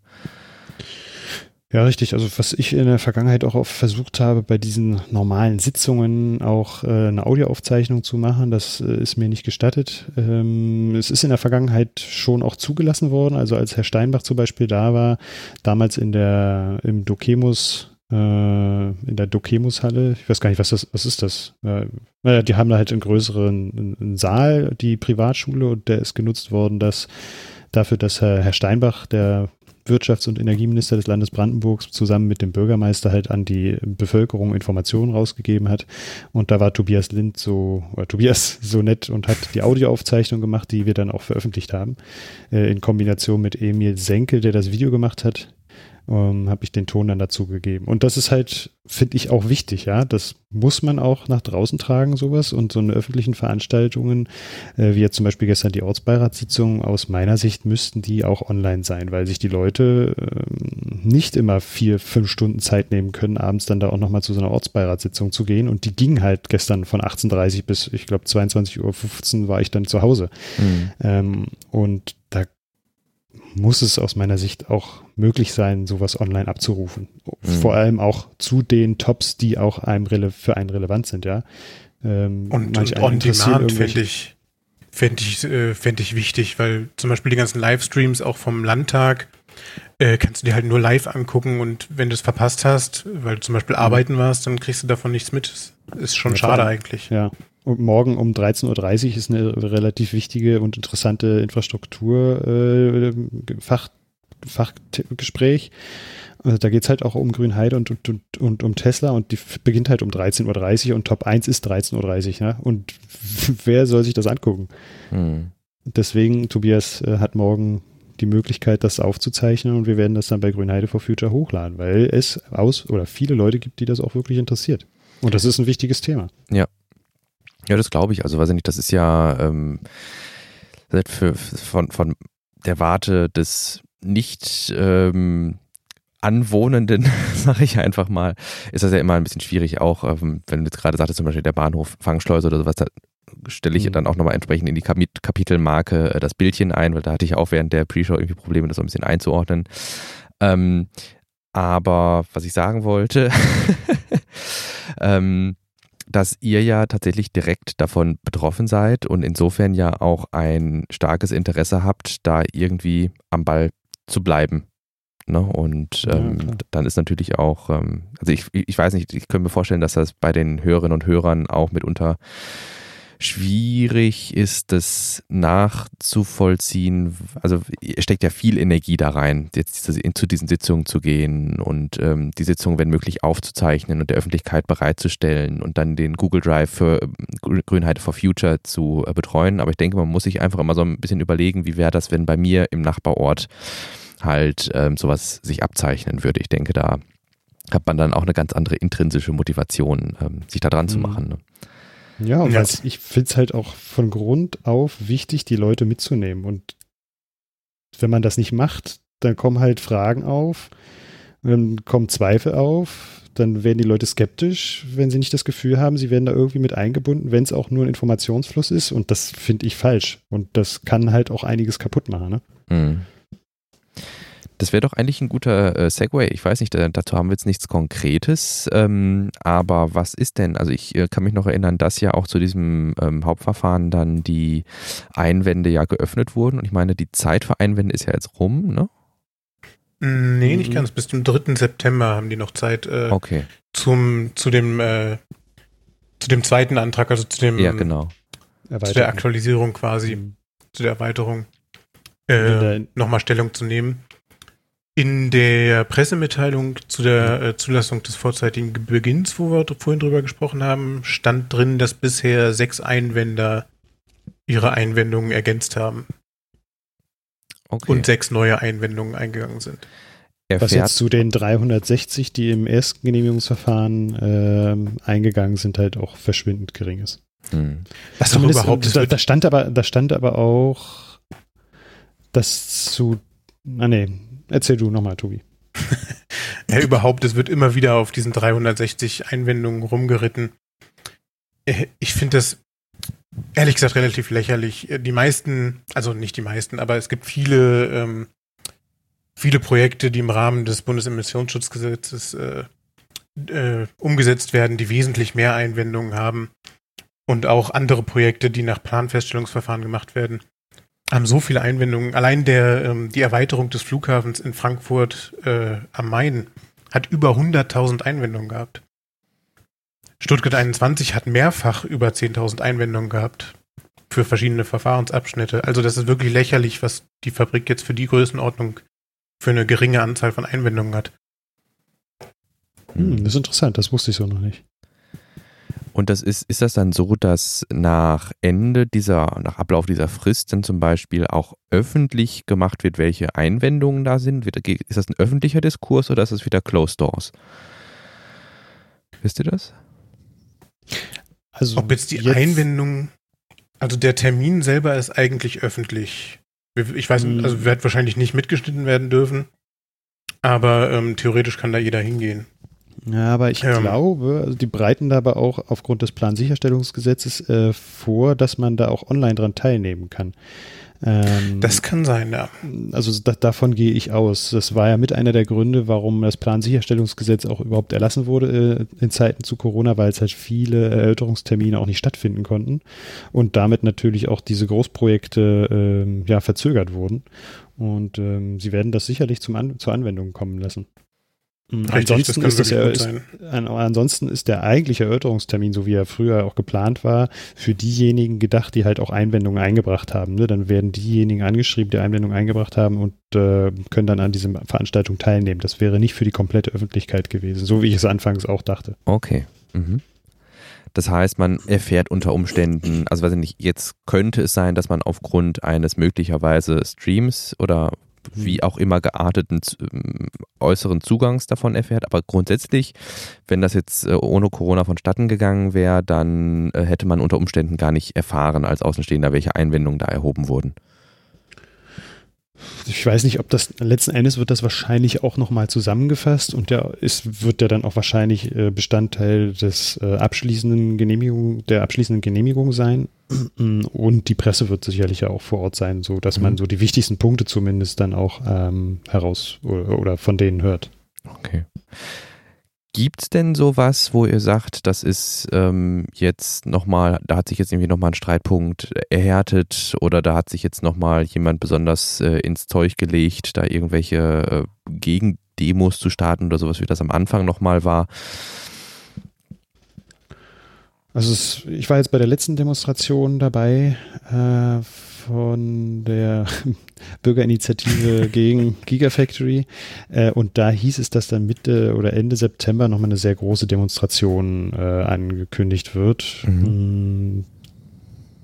Ja, richtig. Also was ich in der Vergangenheit auch oft versucht habe, bei diesen normalen Sitzungen auch äh, eine Audioaufzeichnung zu machen, das äh, ist mir nicht gestattet. Ähm, es ist in der Vergangenheit schon auch zugelassen worden. Also als Herr Steinbach zum Beispiel da war, damals in der im Dokemus äh, in der Dokemus-Halle, ich weiß gar nicht, was das, was ist das? Äh, naja, die haben da halt einen größeren einen, Saal, die Privatschule, und der ist genutzt worden, dass dafür, dass Herr Steinbach, der Wirtschafts- und Energieminister des Landes Brandenburgs zusammen mit dem Bürgermeister halt an die Bevölkerung Informationen rausgegeben hat. Und da war Tobias Lind so, oder Tobias so nett und hat die Audioaufzeichnung gemacht, die wir dann auch veröffentlicht haben. Äh, in Kombination mit Emil Senkel, der das Video gemacht hat, ähm, habe ich den Ton dann dazu gegeben. Und das ist halt, finde ich, auch wichtig, ja. Das muss man auch nach draußen tragen, sowas. Und so eine öffentlichen Veranstaltungen, äh, wie jetzt zum Beispiel gestern die Ortsbeiratssitzung, aus meiner Sicht müssten die auch online sein, weil sich die Leute ähm, nicht immer vier, fünf Stunden Zeit nehmen können, abends dann da auch nochmal zu so einer Ortsbeiratssitzung zu gehen. Und die ging halt gestern von 18.30 bis, ich glaube, 22.15 Uhr war ich dann zu Hause. Hm. Ähm, und muss es aus meiner Sicht auch möglich sein, sowas online abzurufen. Mhm. Vor allem auch zu den Tops, die auch einem für einen relevant sind, ja. Ähm, Und, und on demand fände ich, fänd ich, äh, fänd ich wichtig, weil zum Beispiel die ganzen Livestreams auch vom Landtag äh, kannst du dir halt nur live angucken und wenn du es verpasst hast, weil du zum Beispiel arbeiten warst, dann kriegst du davon nichts mit. Das ist schon Ja, schade eigentlich. Ja. Morgen um 13.30 Uhr ist eine relativ wichtige und interessante Infrastruktur äh, Fachgespräch. Also da geht es halt auch um Grünheide und, und, und, und um Tesla und die beginnt halt um 13.30 Uhr und Top 1 ist 13.30 Uhr. Ne? Und wer soll sich das angucken? Hm. Deswegen, Tobias äh, hat morgen die Möglichkeit, das aufzuzeichnen und wir werden das dann bei Grünheide for Future hochladen, weil es aus oder viele Leute gibt, die das auch wirklich interessiert. Und das ist ein wichtiges Thema. Ja. Ja, das glaube ich. Also weiß ich nicht, das ist ja ähm, für, von, von der Warte des nicht ähm, Anwohnenden, sage ich einfach mal, ist das ja immer ein bisschen schwierig, auch ähm, wenn du jetzt gerade sagtest, zum Beispiel der Bahnhof Fangschleuse oder sowas, da stelle ich mhm. dann auch nochmal entsprechend in die Kapitelmarke äh, das Bildchen ein, weil da hatte ich auch während der Pre-Show irgendwie Probleme, das so ein bisschen einzuordnen. Ähm, aber was ich sagen wollte, ähm, dass ihr ja tatsächlich direkt davon betroffen seid und insofern ja auch ein starkes Interesse habt, da irgendwie am Ball zu bleiben. Ne? Und ähm, ja, dann ist natürlich auch, ähm, also ich, ich weiß nicht, ich könnte mir vorstellen, dass das bei den Hörerinnen und Hörern auch mitunter schwierig ist, das nachzuvollziehen. Also es steckt ja viel Energie da rein, jetzt zu diesen Sitzungen zu gehen und ähm, die Sitzung, wenn möglich, aufzuzeichnen und der Öffentlichkeit bereitzustellen und dann den Google Drive für Grünheit for Future zu äh, betreuen. Aber ich denke, man muss sich einfach immer so ein bisschen überlegen, wie wäre das, wenn bei mir im Nachbarort halt ähm, sowas sich abzeichnen würde. Ich denke, da hat man dann auch eine ganz andere intrinsische Motivation, ähm, sich da dran mhm. zu machen. Ne? Ja, ja. ich finde es halt auch von Grund auf wichtig, die Leute mitzunehmen. Und wenn man das nicht macht, dann kommen halt Fragen auf, dann kommen Zweifel auf, dann werden die Leute skeptisch, wenn sie nicht das Gefühl haben, sie werden da irgendwie mit eingebunden, wenn es auch nur ein Informationsfluss ist. Und das finde ich falsch. Und das kann halt auch einiges kaputt machen. Ne? Mhm. Das wäre doch eigentlich ein guter äh, Segway. Ich weiß nicht, da, dazu haben wir jetzt nichts Konkretes. Ähm, aber was ist denn? Also ich äh, kann mich noch erinnern, dass ja auch zu diesem ähm, Hauptverfahren dann die Einwände ja geöffnet wurden. Und ich meine, die Zeit für Einwände ist ja jetzt rum, ne? Nee, nicht ganz. Bis zum 3. September haben die noch Zeit äh, okay. zum, zu dem äh, zu dem zweiten Antrag, also zu dem ja, genau. zu der Aktualisierung quasi, mhm. zu der Erweiterung, äh, nochmal Stellung zu nehmen. In der Pressemitteilung zu der äh, Zulassung des vorzeitigen Beginns, wo wir vorhin drüber gesprochen haben, stand drin, dass bisher sechs Einwender ihre Einwendungen ergänzt haben. Okay. Und sechs neue Einwendungen eingegangen sind. Was jetzt zu den 360, die im ersten Genehmigungsverfahren äh, eingegangen sind, halt auch verschwindend gering ist. Hm. Was Zumindest, überhaupt da, da, stand aber, da stand aber auch, dass zu, ah nee, Erzähl du nochmal, Tobi. ja, überhaupt, es wird immer wieder auf diesen 360 Einwendungen rumgeritten. Äh, ich finde das ehrlich gesagt relativ lächerlich. Die meisten, also nicht die meisten, aber es gibt viele, ähm, viele Projekte, die im Rahmen des Bundesemissionsschutzgesetzes äh, äh, umgesetzt werden, die wesentlich mehr Einwendungen haben. Und auch andere Projekte, die nach Planfeststellungsverfahren gemacht werden haben so viele Einwendungen. Allein der, ähm, die Erweiterung des Flughafens in Frankfurt äh, am Main hat über 100.000 Einwendungen gehabt. Stuttgart 21 hat mehrfach über 10.000 Einwendungen gehabt für verschiedene Verfahrensabschnitte. Also das ist wirklich lächerlich, was die Fabrik jetzt für die Größenordnung für eine geringe Anzahl von Einwendungen hat. Hm, das ist interessant, das wusste ich so noch nicht. Und das ist, ist das dann so, dass nach Ende dieser, nach Ablauf dieser Frist dann zum Beispiel auch öffentlich gemacht wird, welche Einwendungen da sind? Ist das ein öffentlicher Diskurs oder ist das wieder Closed Doors? Wisst ihr das? Also Ob jetzt die jetzt Einwendung, also der Termin selber ist eigentlich öffentlich. Ich weiß, hm. also wird wahrscheinlich nicht mitgeschnitten werden dürfen, aber ähm, theoretisch kann da jeder hingehen. Ja, aber ich ähm. glaube, also die breiten da aber auch aufgrund des Plansicherstellungsgesetzes äh, vor, dass man da auch online dran teilnehmen kann. Ähm, das kann sein, ja. Also da, davon gehe ich aus. Das war ja mit einer der Gründe, warum das Plansicherstellungsgesetz auch überhaupt erlassen wurde äh, in Zeiten zu Corona, weil es halt viele Erörterungstermine auch nicht stattfinden konnten und damit natürlich auch diese Großprojekte äh, ja verzögert wurden. Und ähm, sie werden das sicherlich zum An zur Anwendung kommen lassen. Richtig, ansonsten, das ist das ist, ansonsten ist der eigentliche Erörterungstermin, so wie er früher auch geplant war, für diejenigen gedacht, die halt auch Einwendungen eingebracht haben. Ne? Dann werden diejenigen angeschrieben, die Einwendungen eingebracht haben und äh, können dann an dieser Veranstaltung teilnehmen. Das wäre nicht für die komplette Öffentlichkeit gewesen, so wie ich es anfangs auch dachte. Okay. Mhm. Das heißt, man erfährt unter Umständen, also weiß ich nicht, jetzt könnte es sein, dass man aufgrund eines möglicherweise Streams oder wie auch immer gearteten ähm, äußeren Zugangs davon erfährt. Aber grundsätzlich, wenn das jetzt äh, ohne Corona vonstatten gegangen wäre, dann äh, hätte man unter Umständen gar nicht erfahren als Außenstehender, welche Einwendungen da erhoben wurden. Ich weiß nicht, ob das letzten Endes wird das wahrscheinlich auch nochmal zusammengefasst und der ist, wird der dann auch wahrscheinlich äh, Bestandteil des abschließenden Genehmigung, der abschließenden Genehmigung sein. Und die Presse wird sicherlich ja auch vor Ort sein, so dass mhm. man so die wichtigsten Punkte zumindest dann auch ähm, heraus oder, oder, von denen hört. Okay. Gibt es denn sowas, wo ihr sagt, das ist ähm, jetzt nochmal, da hat sich jetzt irgendwie nochmal ein Streitpunkt erhärtet oder da hat sich jetzt nochmal jemand besonders äh, ins Zeug gelegt, da irgendwelche äh, Gegendemos zu starten oder sowas, wie das am Anfang nochmal war? Also es, ich war jetzt bei der letzten Demonstration dabei äh, von der Bürgerinitiative gegen Gigafactory äh, und da hieß es, dass dann Mitte oder Ende September nochmal eine sehr große Demonstration äh, angekündigt wird. Mhm. Mm,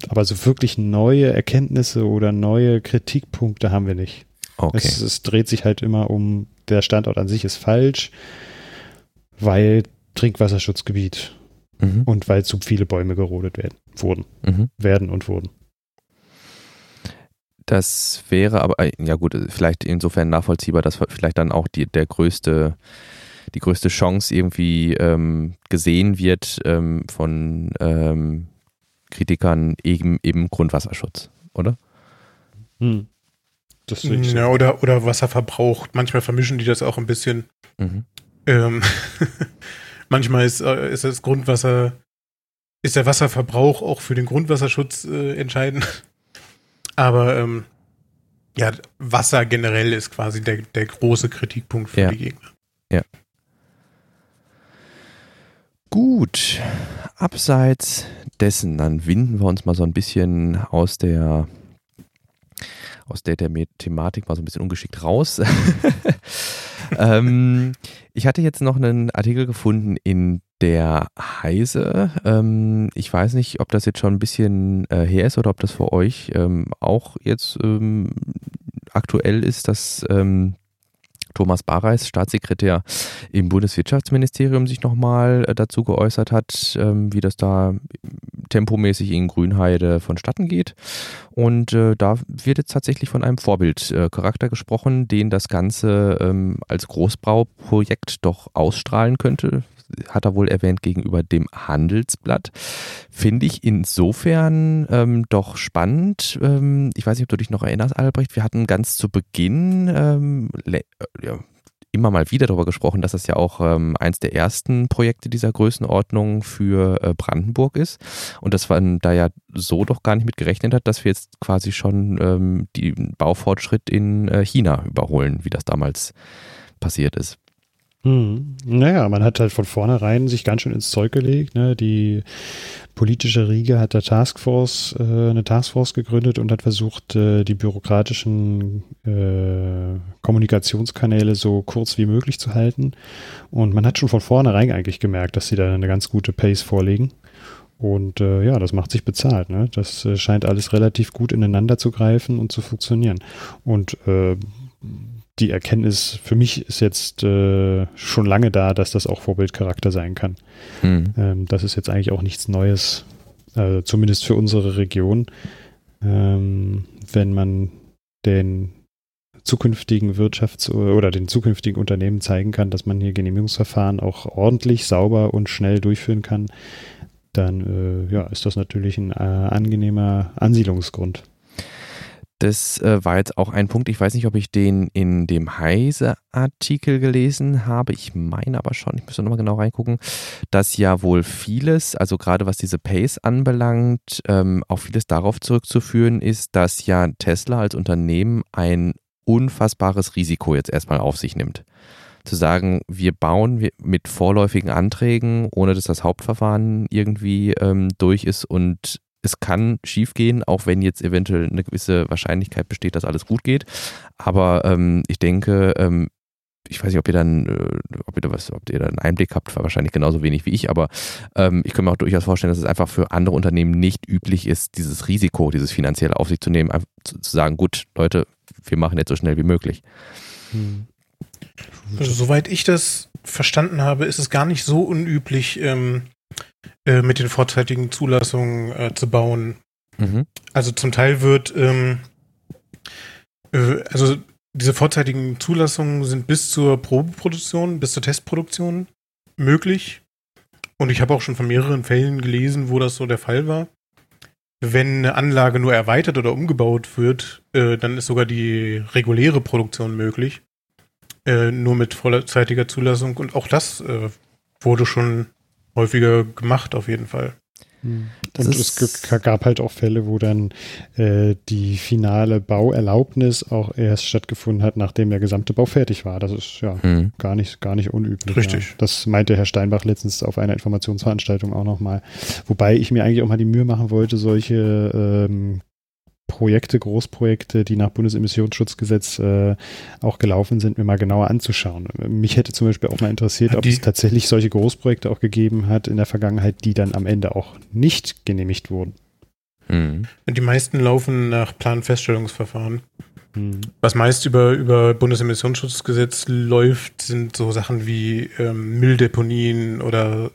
aber so wirklich neue Erkenntnisse oder neue Kritikpunkte haben wir nicht. Okay. Es, es dreht sich halt immer um, der Standort an sich ist falsch, weil Trinkwasserschutzgebiet mhm. und weil zu viele Bäume gerodet werden, wurden, mhm. werden und wurden. Das wäre aber, äh, ja gut, vielleicht insofern nachvollziehbar, dass vielleicht dann auch die, der größte, die größte Chance irgendwie ähm, gesehen wird ähm, von ähm, Kritikern eben, eben Grundwasserschutz, oder? Hm. Das so. Ja, oder, oder Wasserverbrauch. Manchmal vermischen die das auch ein bisschen. Mhm. Ähm, Manchmal ist, äh, ist das Grundwasser, ist der Wasserverbrauch auch für den Grundwasserschutz äh, entscheidend. Aber ähm, ja, Wasser generell ist quasi der, der große Kritikpunkt für ja. die Gegner. Ja. Gut, abseits dessen, dann winden wir uns mal so ein bisschen aus der aus der, der Thematik mal so ein bisschen ungeschickt raus. ähm, ich hatte jetzt noch einen Artikel gefunden in der Heise. Ähm, ich weiß nicht, ob das jetzt schon ein bisschen äh, her ist oder ob das für euch ähm, auch jetzt ähm, aktuell ist, dass ähm, Thomas Bareis, Staatssekretär im Bundeswirtschaftsministerium, sich nochmal äh, dazu geäußert hat, ähm, wie das da tempomäßig in Grünheide vonstatten geht. Und äh, da wird jetzt tatsächlich von einem Vorbildcharakter gesprochen, den das Ganze ähm, als Großbrauprojekt doch ausstrahlen könnte hat er wohl erwähnt gegenüber dem Handelsblatt. Finde ich insofern ähm, doch spannend. Ähm, ich weiß nicht, ob du dich noch erinnerst, Albrecht. Wir hatten ganz zu Beginn ähm, äh, ja, immer mal wieder darüber gesprochen, dass das ja auch ähm, eins der ersten Projekte dieser Größenordnung für äh, Brandenburg ist und dass man da ja so doch gar nicht mit gerechnet hat, dass wir jetzt quasi schon ähm, den Baufortschritt in äh, China überholen, wie das damals passiert ist. Hm. Naja, man hat halt von vornherein sich ganz schön ins Zeug gelegt. Ne? Die politische Riege hat der Taskforce, äh, eine Taskforce gegründet und hat versucht, äh, die bürokratischen äh, Kommunikationskanäle so kurz wie möglich zu halten. Und man hat schon von vornherein eigentlich gemerkt, dass sie da eine ganz gute Pace vorlegen. Und äh, ja, das macht sich bezahlt. Ne? Das äh, scheint alles relativ gut ineinander zu greifen und zu funktionieren. Und äh, die Erkenntnis für mich ist jetzt äh, schon lange da, dass das auch Vorbildcharakter sein kann. Mhm. Ähm, das ist jetzt eigentlich auch nichts Neues, äh, zumindest für unsere Region. Ähm, wenn man den zukünftigen Wirtschafts- oder den zukünftigen Unternehmen zeigen kann, dass man hier Genehmigungsverfahren auch ordentlich, sauber und schnell durchführen kann, dann äh, ja, ist das natürlich ein äh, angenehmer Ansiedlungsgrund. Das äh, war jetzt auch ein Punkt, ich weiß nicht, ob ich den in dem Heise-Artikel gelesen habe. Ich meine aber schon, ich müsste nochmal genau reingucken, dass ja wohl vieles, also gerade was diese Pace anbelangt, ähm, auch vieles darauf zurückzuführen ist, dass ja Tesla als Unternehmen ein unfassbares Risiko jetzt erstmal auf sich nimmt. Zu sagen, wir bauen mit vorläufigen Anträgen, ohne dass das Hauptverfahren irgendwie ähm, durch ist und es kann schiefgehen, auch wenn jetzt eventuell eine gewisse Wahrscheinlichkeit besteht, dass alles gut geht. Aber ähm, ich denke, ähm, ich weiß nicht, ob ihr dann, äh, ob ihr da was, ob ihr da einen Einblick habt, wahrscheinlich genauso wenig wie ich, aber ähm, ich kann mir auch durchaus vorstellen, dass es einfach für andere Unternehmen nicht üblich ist, dieses Risiko, dieses finanzielle auf sich zu nehmen, zu, zu sagen, gut, Leute, wir machen jetzt so schnell wie möglich. Hm. Also, soweit ich das verstanden habe, ist es gar nicht so unüblich, ähm, äh, mit den vorzeitigen Zulassungen äh, zu bauen. Mhm. Also zum Teil wird, ähm, äh, also diese vorzeitigen Zulassungen sind bis zur Probeproduktion, bis zur Testproduktion möglich. Und ich habe auch schon von mehreren Fällen gelesen, wo das so der Fall war. Wenn eine Anlage nur erweitert oder umgebaut wird, äh, dann ist sogar die reguläre Produktion möglich. Äh, nur mit vollzeitiger Zulassung. Und auch das äh, wurde schon häufiger gemacht, auf jeden Fall. Hm. Und es gab halt auch Fälle, wo dann äh, die finale Bauerlaubnis auch erst stattgefunden hat, nachdem der gesamte Bau fertig war. Das ist ja mhm. gar nicht, gar nicht unüblich. Richtig. Ja. Das meinte Herr Steinbach letztens auf einer Informationsveranstaltung auch nochmal. Wobei ich mir eigentlich auch mal die Mühe machen wollte, solche ähm, Projekte, Großprojekte, die nach Bundesemissionsschutzgesetz äh, auch gelaufen sind, mir mal genauer anzuschauen. Mich hätte zum Beispiel auch mal interessiert, ob es tatsächlich solche Großprojekte auch gegeben hat in der Vergangenheit, die dann am Ende auch nicht genehmigt wurden. Mhm. Die meisten laufen nach Planfeststellungsverfahren. Mhm. Was meist über, über Bundesemissionsschutzgesetz läuft, sind so Sachen wie ähm, Mülldeponien oder.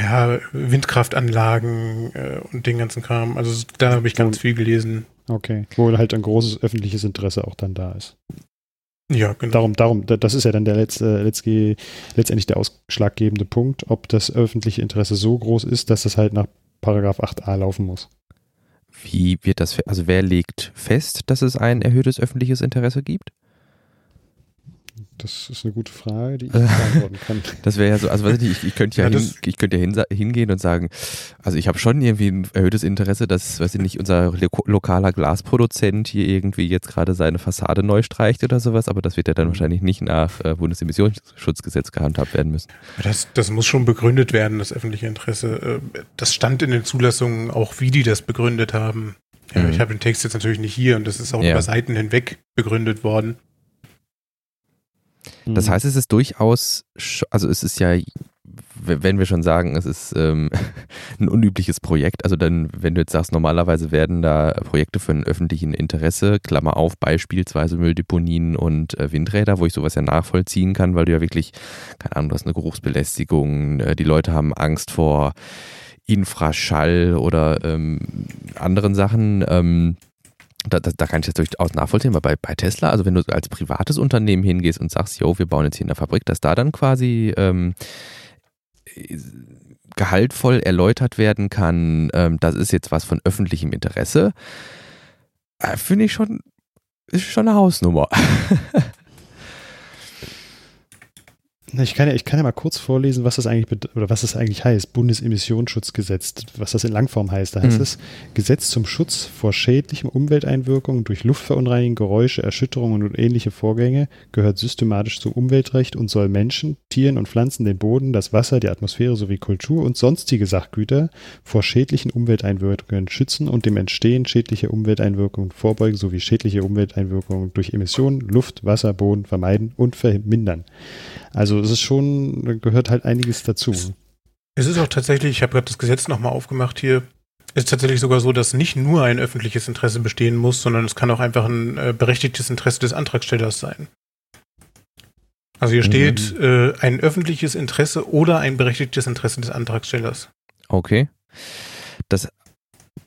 Ja, Windkraftanlagen äh, und den ganzen Kram. Also da habe ich ganz viel gelesen. Okay, wo halt ein großes öffentliches Interesse auch dann da ist. Ja, genau. Darum, darum, das ist ja dann der letzte, letzte, letztendlich der ausschlaggebende Punkt, ob das öffentliche Interesse so groß ist, dass es halt nach Paragraph 8a laufen muss. Wie wird das, also wer legt fest, dass es ein erhöhtes öffentliches Interesse gibt? Das ist eine gute Frage, die ich beantworten kann. Das wäre ja so, also weiß ich nicht, ich, ich könnte ja, ja hin, ich könnte ja hin, hingehen und sagen, also ich habe schon irgendwie ein erhöhtes Interesse, dass, weiß ich nicht, unser lokaler Glasproduzent hier irgendwie jetzt gerade seine Fassade neu streicht oder sowas, aber das wird ja dann mhm. wahrscheinlich nicht nach äh, Bundesemissionsschutzgesetz gehandhabt werden müssen. Das, das muss schon begründet werden, das öffentliche Interesse. Äh, das stand in den Zulassungen auch, wie die das begründet haben. Ja, mhm. Ich habe den Text jetzt natürlich nicht hier und das ist auch ja. über Seiten hinweg begründet worden. Das mhm. heißt, es ist durchaus, also es ist ja, wenn wir schon sagen, es ist ähm, ein unübliches Projekt, also dann, wenn du jetzt sagst, normalerweise werden da Projekte für ein öffentlichen Interesse, Klammer auf, beispielsweise Mülldeponien und äh, Windräder, wo ich sowas ja nachvollziehen kann, weil du ja wirklich, keine Ahnung, du hast eine Geruchsbelästigung, äh, die Leute haben Angst vor Infraschall oder ähm, anderen Sachen. Ähm, da, da, da, kann ich das durchaus nachvollziehen, weil bei, bei Tesla, also wenn du als privates Unternehmen hingehst und sagst, jo, wir bauen jetzt hier in der Fabrik, dass da dann quasi ähm, gehaltvoll erläutert werden kann, ähm, das ist jetzt was von öffentlichem Interesse, äh, finde ich schon, ist schon eine Hausnummer. Ich kann, ja, ich kann ja mal kurz vorlesen, was das eigentlich oder was das eigentlich heißt. Bundesemissionsschutzgesetz, was das in Langform heißt. Da heißt mhm. es Gesetz zum Schutz vor schädlichen Umwelteinwirkungen durch Luftverunreinigung, Geräusche, Erschütterungen und ähnliche Vorgänge gehört systematisch zum Umweltrecht und soll Menschen, Tieren und Pflanzen den Boden, das Wasser, die Atmosphäre sowie Kultur und sonstige Sachgüter vor schädlichen Umwelteinwirkungen schützen und dem Entstehen schädlicher Umwelteinwirkungen vorbeugen sowie schädliche Umwelteinwirkungen durch Emissionen, Luft, Wasser, Boden vermeiden und vermindern. Also es ist schon, gehört halt einiges dazu. Es ist auch tatsächlich, ich habe gerade das Gesetz nochmal aufgemacht hier, es ist tatsächlich sogar so, dass nicht nur ein öffentliches Interesse bestehen muss, sondern es kann auch einfach ein äh, berechtigtes Interesse des Antragstellers sein. Also hier steht mhm. äh, ein öffentliches Interesse oder ein berechtigtes Interesse des Antragstellers. Okay. Das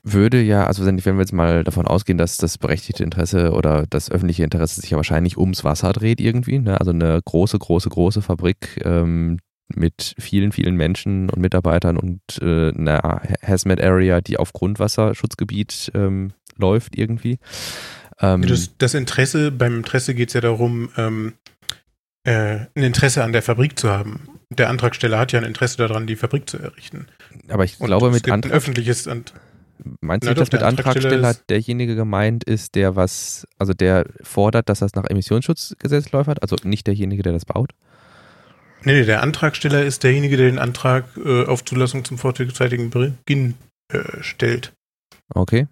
würde ja, also wenn wir jetzt mal davon ausgehen, dass das berechtigte Interesse oder das öffentliche Interesse sich ja wahrscheinlich ums Wasser dreht irgendwie, ne? also eine große, große, große Fabrik ähm, mit vielen, vielen Menschen und Mitarbeitern und äh, einer Hazmat-Area, die auf Grundwasserschutzgebiet ähm, läuft irgendwie. Ähm, das, das, Interesse, beim Interesse geht es ja darum, ähm, äh, ein Interesse an der Fabrik zu haben. Der Antragsteller hat ja ein Interesse daran, die Fabrik zu errichten. Aber ich glaube, mit Antrag. Öffentliches. Meinst du, dass mit Antragsteller derjenige gemeint ist, der was, also der fordert, dass das nach Emissionsschutzgesetz läuft, also nicht derjenige, der das baut? Nee, nee, der Antragsteller ist derjenige, der den Antrag äh, auf Zulassung zum vorzeitigen Beginn äh, stellt. Okay.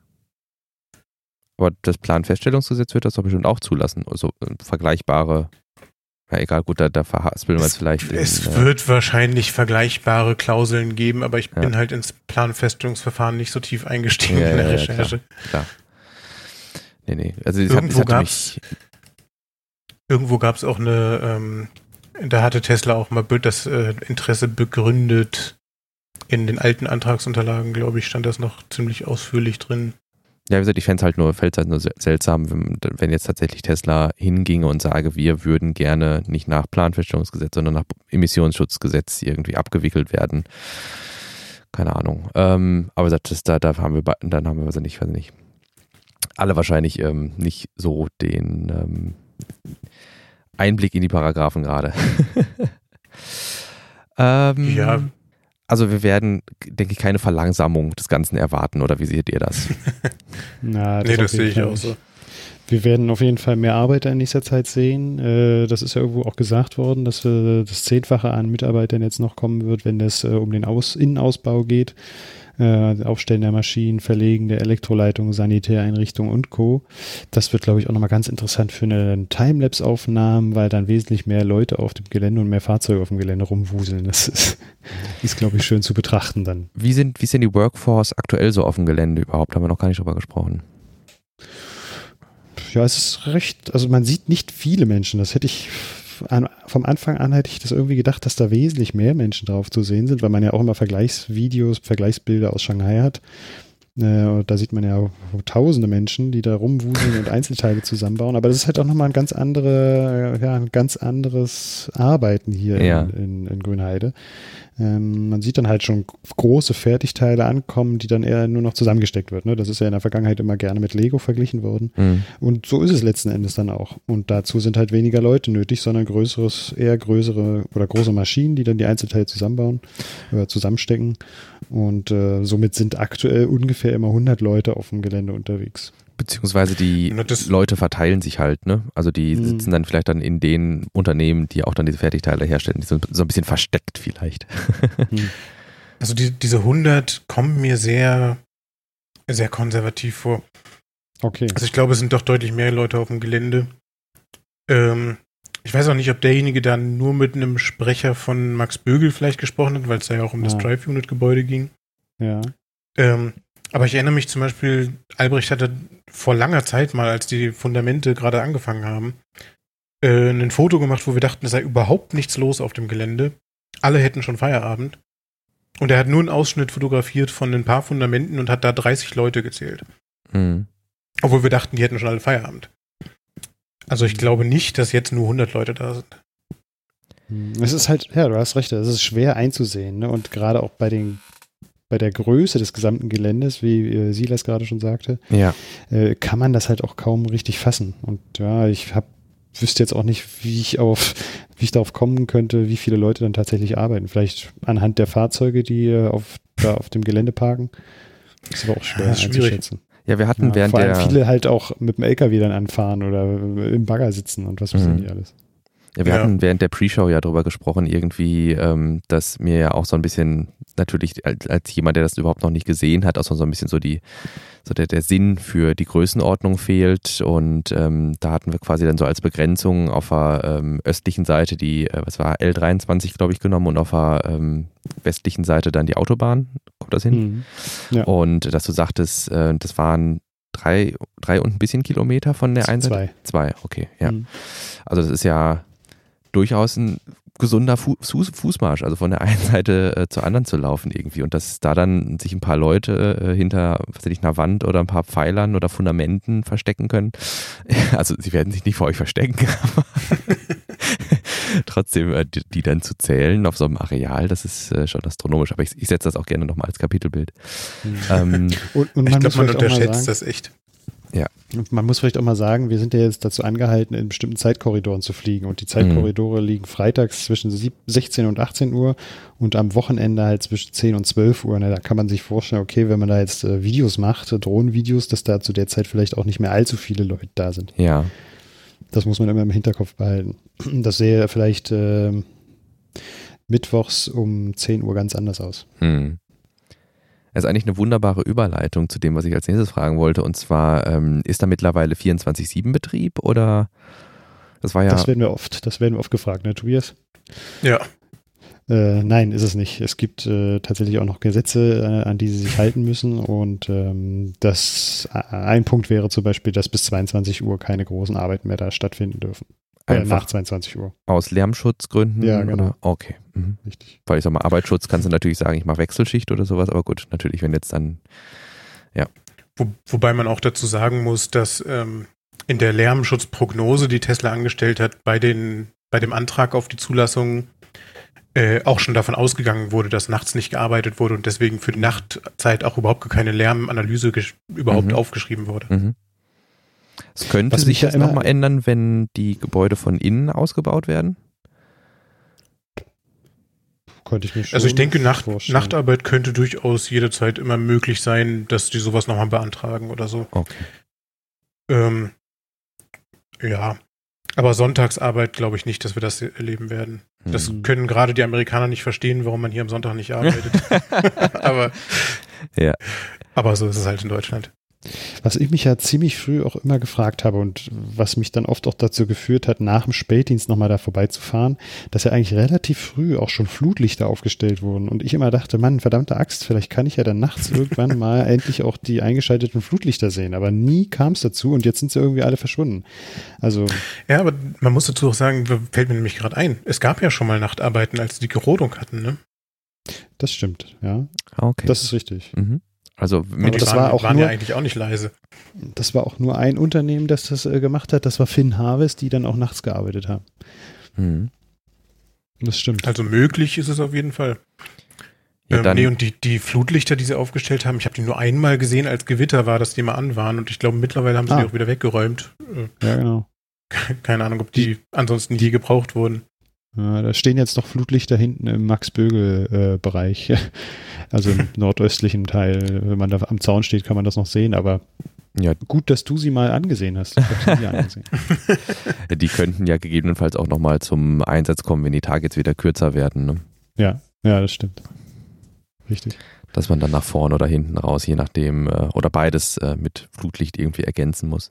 Aber das Planfeststellungsgesetz wird das doch bestimmt auch zulassen, also äh, vergleichbare ja, egal, gut, da, da verhaspeln wir es vielleicht. Es in, wird wahrscheinlich vergleichbare Klauseln geben, aber ich ja. bin halt ins Planfeststellungsverfahren nicht so tief eingestiegen ja, in der Recherche. Klar, klar. nee, nee. Also Irgendwo hat, gab's- Irgendwo gab es auch eine, ähm, da hatte Tesla auch mal das äh, Interesse begründet. In den alten Antragsunterlagen, glaube ich, stand das noch ziemlich ausführlich drin. Ja, wie gesagt, ich fände es halt nur, fänd's halt nur se- seltsam, wenn, wenn jetzt tatsächlich Tesla hinginge und sage, wir würden gerne nicht nach Planfeststellungsgesetz, sondern nach Emissionsschutzgesetz irgendwie abgewickelt werden. Keine Ahnung. Ähm, aber das, da, da haben wir, dann haben wir also nicht, weiß nicht, alle wahrscheinlich ähm, nicht so den ähm, Einblick in die Paragraphen gerade. ähm, Ja. Also wir werden, denke ich, keine Verlangsamung des Ganzen erwarten, oder wie seht ihr das? Na, nee, auf das sehe ich auch so. Wir werden auf jeden Fall mehr Arbeiter in nächster Zeit sehen. Äh, Das ist ja irgendwo auch gesagt worden, dass äh, das Zehnfache an Mitarbeitern jetzt noch kommen wird, wenn es äh, um den Aus Innenausbau geht. Äh, Aufstellen der Maschinen, Verlegen der Elektroleitungen, Sanitäreinrichtungen und Co. Das wird, glaube ich, auch nochmal ganz interessant für eine Timelapse-Aufnahmen, weil dann wesentlich mehr Leute auf dem Gelände und mehr Fahrzeuge auf dem Gelände rumwuseln. Das ist, ist glaube ich, schön zu betrachten dann. Wie sind, wie ist denn die Workforce aktuell so auf dem Gelände überhaupt? Haben wir noch gar nicht drüber gesprochen. Ja, es ist recht, also man sieht nicht viele Menschen. Das hätte ich an, vom Anfang an hätte ich das irgendwie gedacht, dass da wesentlich mehr Menschen drauf zu sehen sind, weil man ja auch immer Vergleichsvideos, Vergleichsbilder aus Shanghai hat. Äh, und da sieht man ja tausende Menschen, die da rumwuseln und Einzelteile zusammenbauen. Aber das ist halt auch nochmal ein ganz andere, äh, ja, ein ganz anderes Arbeiten hier Ja. in, in, in Grünheide. Ähm, man sieht dann halt schon große Fertigteile ankommen, die dann eher nur noch zusammengesteckt wird. Ne? Das ist ja in der Vergangenheit immer gerne mit Lego verglichen worden. Hm. Und so ist es letzten Endes dann auch. Und dazu sind halt weniger Leute nötig, sondern größeres, eher größere oder große Maschinen, die dann die Einzelteile zusammenbauen oder zusammenstecken. Und äh, somit sind aktuell ungefähr immer 100 Leute auf dem Gelände unterwegs. Beziehungsweise die Na, das- Leute verteilen sich halt, ne? Also die Mhm. sitzen dann vielleicht dann in den Unternehmen, die auch dann diese Fertigteile herstellen. Die sind so ein bisschen versteckt vielleicht. Also die, diese 100 kommen mir sehr, sehr konservativ vor. Okay. Also ich glaube, es sind doch deutlich mehr Leute auf dem Gelände. Ähm, ich weiß auch nicht, ob derjenige da nur mit einem Sprecher von Max Bögel vielleicht gesprochen hat, weil es da ja auch um das Ah. Drive-Unit-Gebäude ging. Ja. Ähm, aber ich erinnere mich zum Beispiel, Albrecht hatte vor langer Zeit mal, als die Fundamente gerade angefangen haben, äh, ein Foto gemacht, wo wir dachten, es sei überhaupt nichts los auf dem Gelände. Alle hätten schon Feierabend. Und er hat nur einen Ausschnitt fotografiert von ein paar Fundamenten und hat da 30 Leute gezählt. Hm. Obwohl wir dachten, die hätten schon alle Feierabend. Also ich glaube nicht, dass jetzt nur 100 Leute da sind. Es ist halt, ja, du hast recht, es ist schwer einzusehen. Ne? Und gerade auch bei den bei der Größe des gesamten Geländes, wie äh, Silas gerade schon sagte, Ja. äh, kann man das halt auch kaum richtig fassen. Und ja, ich hab, wüsste jetzt auch nicht, wie ich auf, wie ich darauf kommen könnte, wie viele Leute dann tatsächlich arbeiten. Vielleicht anhand der Fahrzeuge, die äh, auf, da auf dem Gelände parken. ist aber auch schwer Ja, einzuschätzen. Ja, wir hatten Ja, während vor allem der viele halt auch mit dem LKW dann anfahren oder im Bagger sitzen und was wissen Mhm. die alles. Ja, wir Ja. hatten während der Pre-Show ja drüber gesprochen, irgendwie, ähm, dass mir ja auch so ein bisschen, natürlich als, als jemand, der das überhaupt noch nicht gesehen hat, auch so ein bisschen so die, so der, der Sinn für die Größenordnung fehlt. Und ähm, da hatten wir quasi dann so als Begrenzung auf der ähm, östlichen Seite die, äh, was war, L23, glaube ich, genommen und auf der ähm, westlichen Seite dann die Autobahn. Kommt das hin? Mhm. Ja. Und dass du sagtest, äh, das waren drei, drei und ein bisschen Kilometer von der einen Seite? Zwei. Zwei, okay, ja. Mhm. Also das ist ja durchaus ein gesunder Fu Fuß Fußmarsch, also von der einen Seite äh, zur anderen zu laufen irgendwie und dass da dann sich ein paar Leute äh, hinter, was weiß ich, einer Wand oder ein paar Pfeilern oder Fundamenten verstecken können. Also sie werden sich nicht vor euch verstecken, aber trotzdem äh, die, die dann zu zählen auf so einem Areal, das ist äh, schon astronomisch, aber ich, ich setze das auch gerne nochmal als Kapitelbild. Mhm. Ähm, Und, und Ich glaube, man unterschätzt das echt. Und Man muss vielleicht auch mal sagen, wir sind ja jetzt dazu angehalten, in bestimmten Zeitkorridoren zu fliegen. Und die Zeitkorridore liegen freitags zwischen sieb- 16 und 18 Uhr und am Wochenende halt zwischen 10 und 12 Uhr. Na, da kann man sich vorstellen, okay, wenn man da jetzt äh, Videos macht, äh, Drohnenvideos, dass da zu der Zeit vielleicht auch nicht mehr allzu viele Leute da sind. ja, Das muss man immer im Hinterkopf behalten. Das sähe vielleicht ähm, mittwochs um 10 Uhr ganz anders aus. Hm. Das ist eigentlich eine wunderbare Überleitung zu dem, was ich als nächstes fragen wollte. Und zwar, ähm, ist da mittlerweile 24-7-Betrieb oder das war ja. Das werden wir oft, das werden wir oft gefragt, ne, Tobias? Ja. Äh, nein, ist es nicht. Es gibt äh, tatsächlich auch noch Gesetze, äh, an die sie sich halten müssen. Und ähm, das äh, ein Punkt wäre zum Beispiel, dass bis 22 Uhr keine großen Arbeiten mehr da stattfinden dürfen. Äh, Einfach nach 22 Uhr. aus Lärmschutzgründen? Ja, genau. Oder? Okay. Mhm. Richtig. Weil ich sag mal, Arbeitsschutz kannst du natürlich sagen, ich mache Wechselschicht oder sowas, aber gut, natürlich, wenn jetzt dann, Wo, wobei man auch dazu sagen muss, dass ähm, in der Lärmschutzprognose, die Tesla angestellt hat, bei, den, bei dem Antrag auf die Zulassung äh, auch schon davon ausgegangen wurde, dass nachts nicht gearbeitet wurde und deswegen für die Nachtzeit auch überhaupt keine Lärmanalyse überhaupt Mhm. aufgeschrieben wurde. mhm. es könnte Was sich ja nochmal ändern, wenn die Gebäude von innen ausgebaut werden. Konnte ich mir schon Also ich denke, Nacht, vorstellen. Nachtarbeit könnte durchaus jederzeit immer möglich sein, dass die sowas nochmal beantragen oder so. Okay. Ähm, ja, aber Sonntagsarbeit glaube ich nicht, dass wir das erleben werden. Das Mhm. können gerade die Amerikaner nicht verstehen, warum man hier am Sonntag nicht arbeitet. aber, Ja. aber so ist es halt in Deutschland. Was ich mich ja ziemlich früh auch immer gefragt habe und was mich dann oft auch dazu geführt hat, nach dem Spätdienst nochmal da vorbeizufahren, dass ja eigentlich relativ früh auch schon Flutlichter aufgestellt wurden. Und ich immer dachte, Mann, verdammte Axt, vielleicht kann ich ja dann nachts irgendwann mal endlich auch die eingeschalteten Flutlichter sehen. Aber nie kam es dazu und jetzt sind sie irgendwie alle verschwunden. Also, Ja, aber man muss dazu auch sagen, fällt mir nämlich gerade ein, es gab ja schon mal Nachtarbeiten, als die Gerodung hatten, ne? das stimmt, ja. Okay. Das ist richtig. mhm. Also mit die das waren, war auch waren nur- ja eigentlich auch nicht leise. Das war auch nur ein Unternehmen, das das äh, gemacht hat. Das war Finn Harvest, die dann auch nachts gearbeitet haben. mhm. Das stimmt. Also möglich ist es auf jeden Fall. ja, ähm, nee, und die, die Flutlichter, die sie aufgestellt haben, ich habe die nur einmal gesehen, als Gewitter war, dass die mal an waren. Und ich glaube, mittlerweile haben sie Ah. die auch wieder weggeräumt. Äh, Ja, genau. keine Ahnung, ob die ansonsten je gebraucht wurden. Ja, da stehen jetzt noch Flutlichter hinten im Max-Bögel-Bereich. also im nordöstlichen Teil. Wenn man da am Zaun steht, kann man das noch sehen. Aber ja, gut, dass du sie mal angesehen hast. Ich sie nie angesehen. die könnten ja gegebenenfalls auch nochmal zum Einsatz kommen, wenn die Tage jetzt wieder kürzer werden. Ne? Ja, ja, das stimmt. Richtig. Dass man dann nach vorne oder hinten raus, je nachdem, äh, oder beides äh, mit Flutlicht irgendwie ergänzen muss.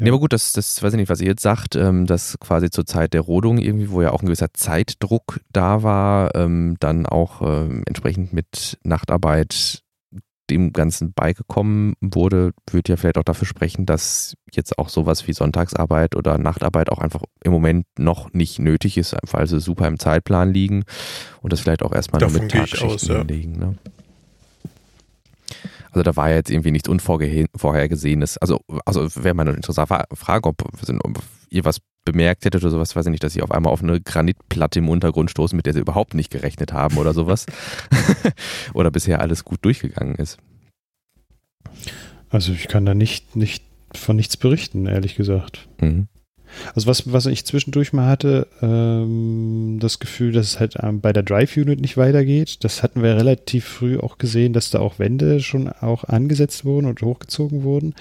Ja. Nee, aber gut, das, das weiß ich nicht, was ihr jetzt sagt, ähm, dass quasi zur Zeit der Rodung irgendwie, wo ja auch ein gewisser Zeitdruck da war, ähm, dann auch ähm, entsprechend mit Nachtarbeit dem Ganzen beigekommen wurde, würde ja vielleicht auch dafür sprechen, dass jetzt auch sowas wie Sonntagsarbeit oder Nachtarbeit auch einfach im Moment noch nicht nötig ist, weil sie super im Zeitplan liegen und das vielleicht auch erstmal nur Davon mit gehe ich Tagschichten aus, ja. hinlegen. Ne? Also da war ja jetzt irgendwie nichts Unvorhergesehenes. Also, also wäre mal eine interessante Frage, ob, ob ihr was bemerkt hättet oder sowas, weiß ich nicht, dass sie auf einmal auf eine Granitplatte im Untergrund stoßen, mit der sie überhaupt nicht gerechnet haben oder sowas. oder bisher alles gut durchgegangen ist. Also ich kann da nicht, nicht von nichts berichten, ehrlich gesagt. Mhm. Also was, was ich zwischendurch mal hatte, ähm, das Gefühl, dass es halt ähm, bei der Drive-Unit nicht weitergeht. Das hatten wir relativ früh auch gesehen, dass da auch Wände schon auch angesetzt wurden und hochgezogen wurden.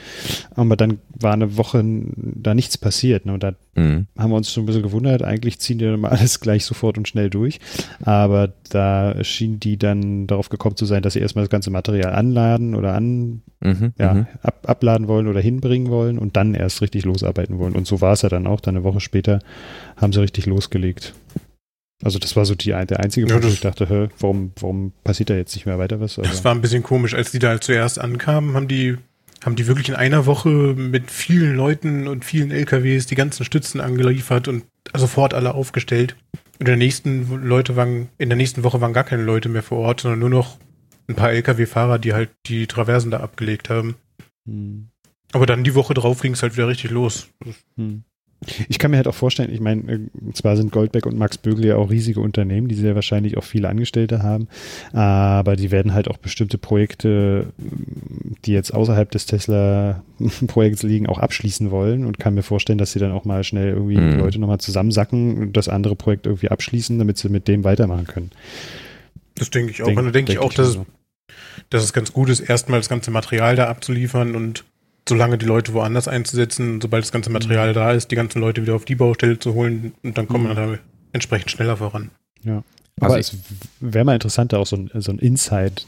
Aber dann war eine Woche da nichts passiert. Ne? Und da Mhm. haben wir uns schon ein bisschen gewundert. Eigentlich ziehen die dann mal alles gleich sofort und schnell durch. Aber da schien die dann darauf gekommen zu sein, dass sie erstmal das ganze Material anladen oder an, Mhm. ja, Mhm. ab, abladen wollen oder hinbringen wollen und dann erst richtig losarbeiten wollen. Und so war es ja dann auch. Dann eine Woche später haben sie richtig losgelegt. Also das war so die, der einzige Ja, Punkt, wo das- ich dachte, hä, warum, warum passiert da jetzt nicht mehr weiter was? Das Aber- war ein bisschen komisch, als die da zuerst ankamen, haben die, haben die wirklich in einer Woche mit vielen Leuten und vielen LKWs die ganzen Stützen angeliefert und sofort alle aufgestellt. Und in der nächsten Leute waren, in der nächsten Woche waren gar keine Leute mehr vor Ort, sondern nur noch ein paar LKW-Fahrer, die halt die Traversen da abgelegt haben. Hm. Aber dann die Woche drauf ging es halt wieder richtig los. Hm. Ich kann mir halt auch vorstellen, ich meine, äh, zwar sind Goldbeck und Max Bögel ja auch riesige Unternehmen, die sehr wahrscheinlich auch viele Angestellte haben, aber die werden halt auch bestimmte Projekte, die jetzt außerhalb des Tesla-Projekts liegen, auch abschließen wollen und kann mir vorstellen, dass sie dann auch mal schnell irgendwie Mhm. die Leute nochmal zusammensacken und das andere Projekt irgendwie abschließen, damit sie mit dem weitermachen können. Das denke ich auch. Denk- und dann denke ich denk auch, dass, mir es, dass es ganz gut ist, erstmal das ganze Material da abzuliefern und solange die Leute woanders einzusetzen, sobald das ganze Material da ist, die ganzen Leute wieder auf die Baustelle zu holen und dann kommt Mhm. man da entsprechend schneller voran. Ja. Also Aber es wäre mal interessant, da auch so ein, so ein Insight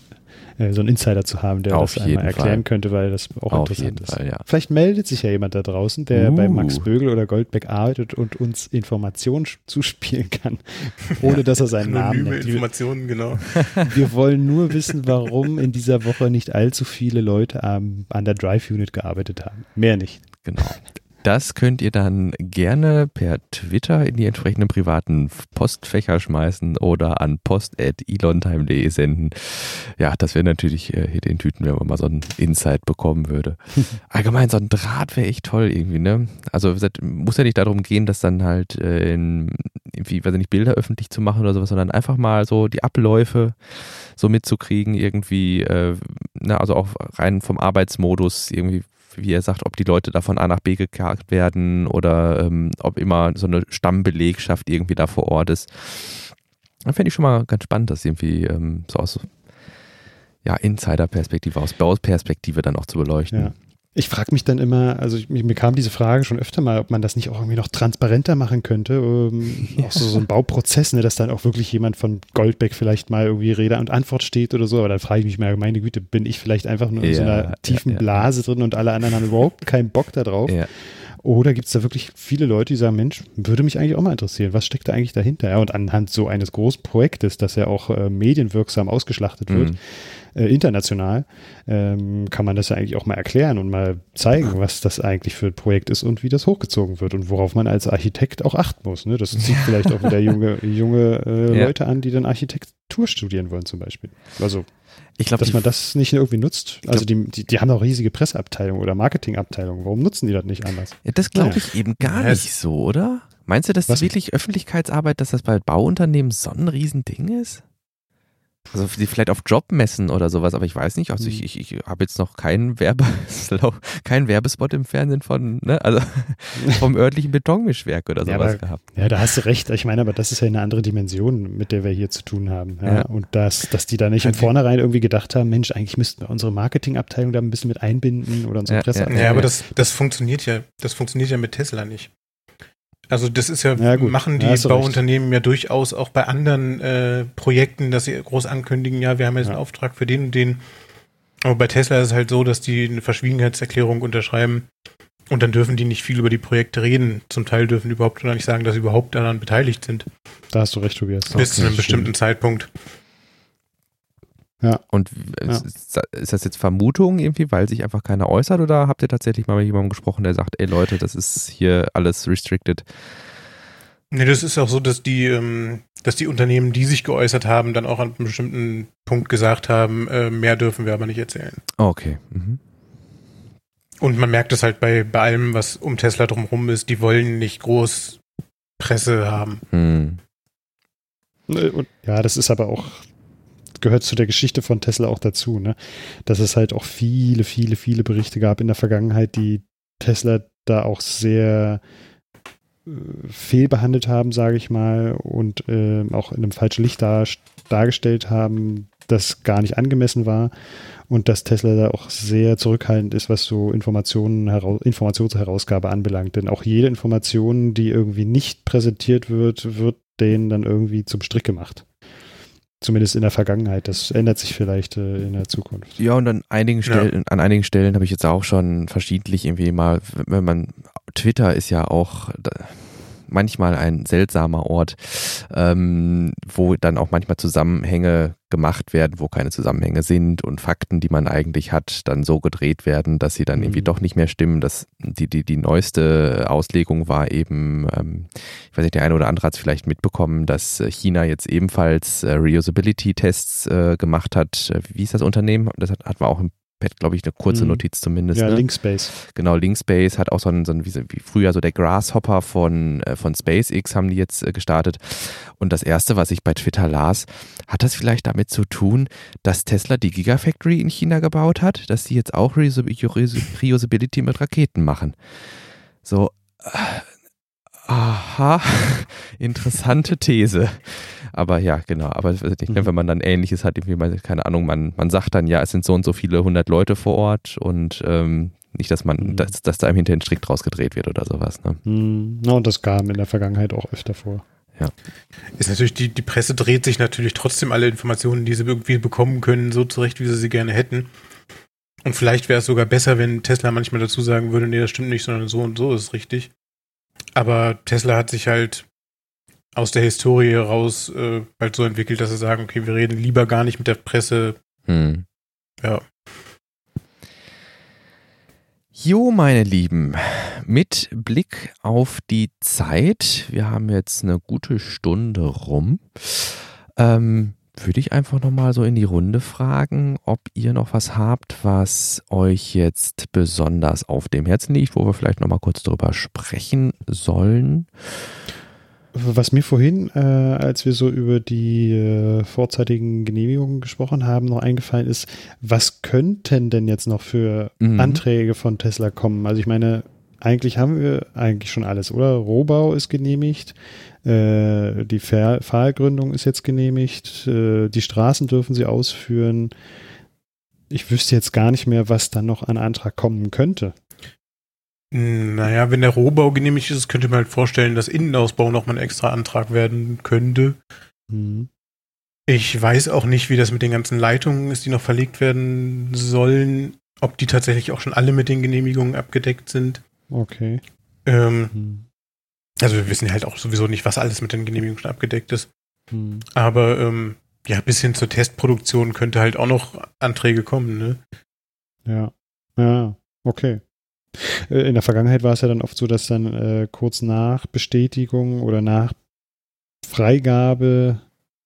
äh, so einen Insider zu haben, der Auf das einmal erklären Fall. könnte, weil das auch Auf interessant ist. Fall, ja. Vielleicht meldet sich ja jemand da draußen, der Uh. bei Max Bögel oder Goldbeck arbeitet und uns Informationen zuspielen kann, ohne dass er seinen Namen nennt. Wir, Informationen, genau. wir wollen nur wissen, warum in dieser Woche nicht allzu viele Leute am, an der Drive Unit gearbeitet haben. Mehr nicht. Genau. Das könnt ihr dann gerne per Twitter in die entsprechenden privaten Postfächer schmeißen oder an post.elontime.de senden. Ja, das wäre natürlich äh, hier den Tüten, wenn man mal so einen Insight bekommen würde. Allgemein, so ein Draht wäre echt toll irgendwie, ne? Also muss ja nicht darum gehen, dass dann halt äh, in, irgendwie, weiß ich nicht, Bilder öffentlich zu machen oder sowas, sondern einfach mal so die Abläufe so mitzukriegen, irgendwie, äh, na, also auch rein vom Arbeitsmodus irgendwie wie er sagt, ob die Leute da von A nach B gekarrt werden oder ähm, ob immer so eine Stammbelegschaft irgendwie da vor Ort ist. Dann fände ich schon mal ganz spannend, das irgendwie ähm, so aus ja, Insider-Perspektive, aus Bauperspektive dann auch zu beleuchten. Ja. Ich frage mich dann immer, also ich, mir kam diese Frage schon öfter mal, ob man das nicht auch irgendwie noch transparenter machen könnte. Ähm, Auch so, so ein Bauprozess, ne, dass dann auch wirklich jemand von Goldbeck vielleicht mal irgendwie Rede und Antwort steht oder so. Aber dann frage ich mich mal, meine Güte, bin ich vielleicht einfach nur in so Ja, einer ja, tiefen ja. Blase drin und alle anderen haben überhaupt keinen Bock da drauf? Ja. Oder gibt es da wirklich viele Leute, die sagen, Mensch, würde mich eigentlich auch mal interessieren, was steckt da eigentlich dahinter? Ja, und anhand so eines großen Projektes, das ja auch äh, medienwirksam ausgeschlachtet wird, Mhm. äh, international, ähm, kann man das ja eigentlich auch mal erklären und mal zeigen, was das eigentlich für ein Projekt ist und wie das hochgezogen wird und worauf man als Architekt auch achten muss. Ne? Das zieht vielleicht auch wieder junge, junge äh, Ja. Leute an, die dann Architektur studieren wollen zum Beispiel. Also, Ich glaube, dass man das nicht irgendwie nutzt. Also die, die, die haben auch riesige Presseabteilungen oder Marketingabteilungen. Warum nutzen die das nicht anders? Ja, das glaube ich eben gar Ja, es- nicht so, oder? Meinst du, dass Was? wirklich Öffentlichkeitsarbeit, dass das bei Bauunternehmen so ein Riesending ist? Also die vielleicht auf Jobmessen oder sowas, aber ich weiß nicht. Also ich, ich, ich habe jetzt noch keinen Werbe, keinen Werbespot im Fernsehen von, ne, also vom örtlichen Betonmischwerk oder Ja, sowas aber- gehabt. Ja, da hast du recht. Ich meine, aber das ist ja eine andere Dimension, mit der wir hier zu tun haben. Ja? Ja. Und dass, dass die da nicht im Ja, die- Vornherein irgendwie gedacht haben, Mensch, eigentlich müssten wir unsere Marketingabteilung da ein bisschen mit einbinden oder unsere Ja, ja. Presseabteilung. Ja, aber ja. das, das funktioniert ja, das funktioniert ja mit Tesla nicht. Also das ist ja, Ja, machen die Ja, Bauunternehmen ja durchaus auch bei anderen äh, Projekten, dass sie groß ankündigen, ja, wir haben jetzt Ja. einen Auftrag für den und den. Aber bei Tesla ist es halt so, dass die eine Verschwiegenheitserklärung unterschreiben und dann dürfen die nicht viel über die Projekte reden. Zum Teil dürfen die überhaupt noch nicht sagen, dass sie überhaupt daran beteiligt sind. Da hast du recht, Tobias. bis zu einem Okay, bestimmten Zeitpunkt. Und Ja. ist, ist das jetzt Vermutung irgendwie, weil sich einfach keiner äußert oder habt ihr tatsächlich mal mit jemandem gesprochen, der sagt, ey Leute, das ist hier alles restricted? Nee, das ist auch so, dass die, ähm, dass die Unternehmen, die sich geäußert haben, dann auch an einem bestimmten Punkt gesagt haben, äh, mehr dürfen wir aber nicht erzählen. Okay. Mhm. Und man merkt es halt bei, bei allem, was um Tesla drumherum ist, die wollen nicht groß Presse haben. Hm. ja, das ist aber auch, gehört zu der Geschichte von Tesla auch dazu, ne? Dass es halt auch viele, viele, viele Berichte gab in der Vergangenheit, die Tesla da auch sehr äh, fehlbehandelt haben, sage ich mal, und äh, auch in einem falschen Licht dar, dargestellt haben, das gar nicht angemessen war und dass Tesla da auch sehr zurückhaltend ist, was so Informationen, hera Informationsherausgabe anbelangt. Denn auch jede Information, die irgendwie nicht präsentiert wird, wird denen dann irgendwie zum Strick gemacht. Zumindest in der Vergangenheit. Das ändert sich vielleicht äh, in der Zukunft. Ja, und an einigen Ja. Stellen, an einigen Stellen habe ich jetzt auch schon verschiedentlich irgendwie mal, wenn man, Twitter ist ja auch da, manchmal ein seltsamer Ort, ähm, wo dann auch manchmal Zusammenhänge gemacht werden, wo keine Zusammenhänge sind und Fakten, die man eigentlich hat, dann so gedreht werden, dass sie dann Mhm. irgendwie doch nicht mehr stimmen. Das, die, die, die neueste Auslegung war eben, ähm, ich weiß nicht, der eine oder andere hat es vielleicht mitbekommen, dass äh, China jetzt ebenfalls äh, Reusability-Tests äh, gemacht hat. Wie ist das Unternehmen? Das hat, hat man auch im Pad, glaube ich, eine kurze Mhm. Notiz zumindest. Ja, ne? Linkspace. Genau, Linkspace hat auch so ein, so ein wie, wie früher so der Grasshopper von, äh, von SpaceX haben die jetzt äh, gestartet. Und das erste, was ich bei Twitter las, hat das vielleicht damit zu tun, dass Tesla die Gigafactory in China gebaut hat, dass die jetzt auch Reus- Reus- Reusability mit Raketen machen. So, äh, aha, interessante These. Aber ja, genau. Aber nicht, Mhm. wenn man dann Ähnliches hat, irgendwie, mal, keine Ahnung, man, man sagt dann, ja, es sind so und so viele hundert Leute vor Ort und ähm, nicht, dass man, Mhm. dass, dass da im Hintergrund strikt draus gedreht wird oder sowas. Ne? Hm, na, und das kam in der Vergangenheit auch öfter vor. Ja. Ist natürlich, die, die Presse dreht sich natürlich trotzdem alle Informationen, die sie irgendwie bekommen können, so zurecht, wie sie sie gerne hätten. Und vielleicht wäre es sogar besser, wenn Tesla manchmal dazu sagen würde, nee, das stimmt nicht, sondern so und so ist richtig. Aber Tesla hat sich halt aus der Historie heraus äh, halt so entwickelt, dass sie sagen, okay, wir reden lieber gar nicht mit der Presse. Hm. Ja. Jo, meine Lieben, mit Blick auf die Zeit, wir haben jetzt eine gute Stunde rum, ähm, würde ich einfach nochmal so in die Runde fragen, ob ihr noch was habt, was euch jetzt besonders auf dem Herzen liegt, wo wir vielleicht nochmal kurz drüber sprechen sollen. Was mir vorhin, äh, als wir so über die äh, vorzeitigen Genehmigungen gesprochen haben, noch eingefallen ist, was könnten denn jetzt noch für Mhm. Anträge von Tesla kommen? Also ich meine, eigentlich haben wir eigentlich schon alles, oder? Rohbau ist genehmigt, äh, die Fahr Pfahlgründung ist jetzt genehmigt, äh, die Straßen dürfen sie ausführen. Ich wüsste jetzt gar nicht mehr, was dann noch an Antrag kommen könnte. Naja, wenn der Rohbau genehmigt ist, könnte man halt vorstellen, dass Innenausbau nochmal ein extra Antrag werden könnte. Hm. Ich weiß auch nicht, wie das mit den ganzen Leitungen ist, die noch verlegt werden sollen, ob die tatsächlich auch schon alle mit den Genehmigungen abgedeckt sind. Okay. Ähm, Hm. Also wir wissen halt auch sowieso nicht, was alles mit den Genehmigungen schon abgedeckt ist. Hm. Aber ähm, ja, bis hin zur Testproduktion könnte halt auch noch Anträge kommen, ne? Ja. Ja, okay. Äh, In der Vergangenheit war es ja dann oft so, dass dann äh, kurz nach Bestätigung oder nach Freigabe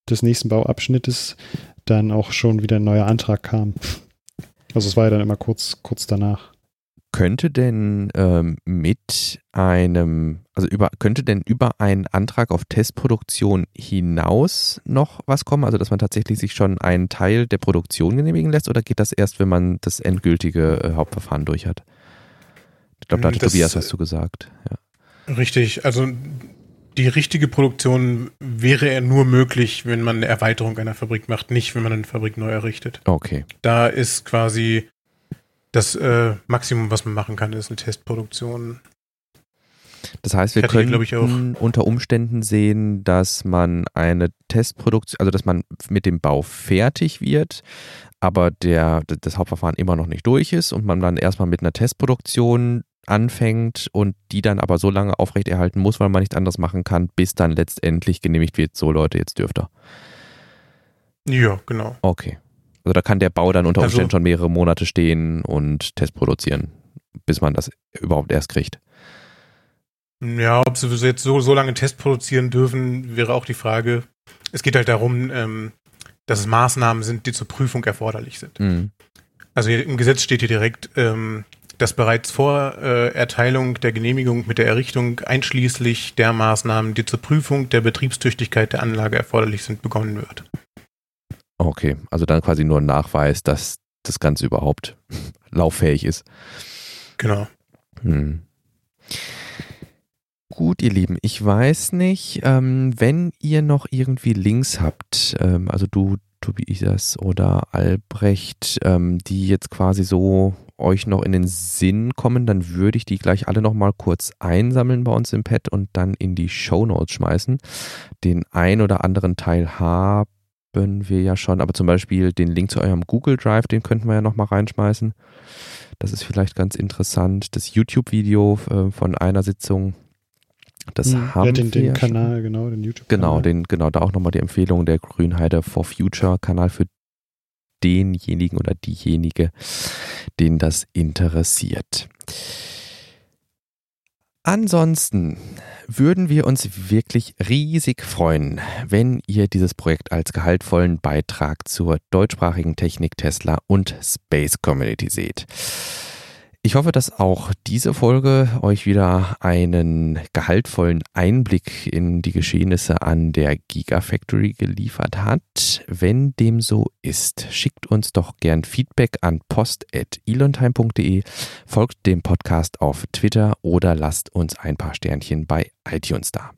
des nächsten Bauabschnittes dann auch schon wieder ein neuer Antrag kam. Also es war ja dann immer kurz, kurz danach. Könnte denn ähm, mit einem, also über, könnte denn über einen Antrag auf Testproduktion hinaus noch was kommen? Also dass man tatsächlich sich schon einen Teil der Produktion genehmigen lässt oder geht das erst, wenn man das endgültige äh, Hauptverfahren durch hat? Ich glaube, da hatte Das, Tobias was zu gesagt. Ja. Richtig, also die richtige Produktion wäre ja nur möglich, wenn man eine Erweiterung einer Fabrik macht, nicht wenn man eine Fabrik neu errichtet. Okay. Da ist quasi das äh, Maximum, was man machen kann, ist eine Testproduktion. Das heißt, wir hier, können ich, auch- unter Umständen sehen, dass man eine Testproduktion, also dass man mit dem Bau fertig wird, aber der, das Hauptverfahren immer noch nicht durch ist und man dann erstmal mit einer Testproduktion anfängt und die dann aber so lange aufrechterhalten muss, weil man nichts anderes machen kann, bis dann letztendlich genehmigt wird, so Leute, jetzt dürft ihr. Ja, genau. Okay. Also da kann der Bau dann unter Also- Umständen schon mehrere Monate stehen und Test produzieren, bis man das überhaupt erst kriegt. Ja, ob sie jetzt so, so lange Test produzieren dürfen, wäre auch die Frage. Es geht halt darum, ähm, dass es Maßnahmen sind, die zur Prüfung erforderlich sind. Mhm. Also im Gesetz steht hier direkt, ähm, dass bereits vor äh, Erteilung der Genehmigung mit der Errichtung einschließlich der Maßnahmen, die zur Prüfung der Betriebstüchtigkeit der Anlage erforderlich sind, begonnen wird. Okay, also dann quasi nur ein Nachweis, dass das Ganze überhaupt lauffähig ist. Genau. Hm. Gut, ihr Lieben, ich weiß nicht, ähm, wenn ihr noch irgendwie Links habt, ähm, also du, Tobias oder Albrecht, ähm, die jetzt quasi so euch noch in den Sinn kommen, dann würde ich die gleich alle nochmal kurz einsammeln bei uns im Pad und dann in die Shownotes schmeißen. Den ein oder anderen Teil haben wir ja schon, aber zum Beispiel den Link zu eurem Google Drive, den könnten wir ja nochmal reinschmeißen. Das ist vielleicht ganz interessant. Das YouTube-Video äh, von einer Sitzung, das Hm, haben ja, den, wir den ja schon. Kanal, genau, den YouTube. Genau, den, genau, da auch nochmal die Empfehlung der Grünheide for Future Kanal für denjenigen oder diejenige, den das interessiert. Ansonsten würden wir uns wirklich riesig freuen, wenn ihr dieses Projekt als gehaltvollen Beitrag zur deutschsprachigen Technik Tesla und Space Community seht. Ich hoffe, dass auch diese Folge euch wieder einen gehaltvollen Einblick in die Geschehnisse an der Gigafactory geliefert hat. Wenn dem so ist, schickt uns doch gern Feedback an post.elontime.de, folgt dem Podcast auf Twitter oder lasst uns ein paar Sternchen bei iTunes da.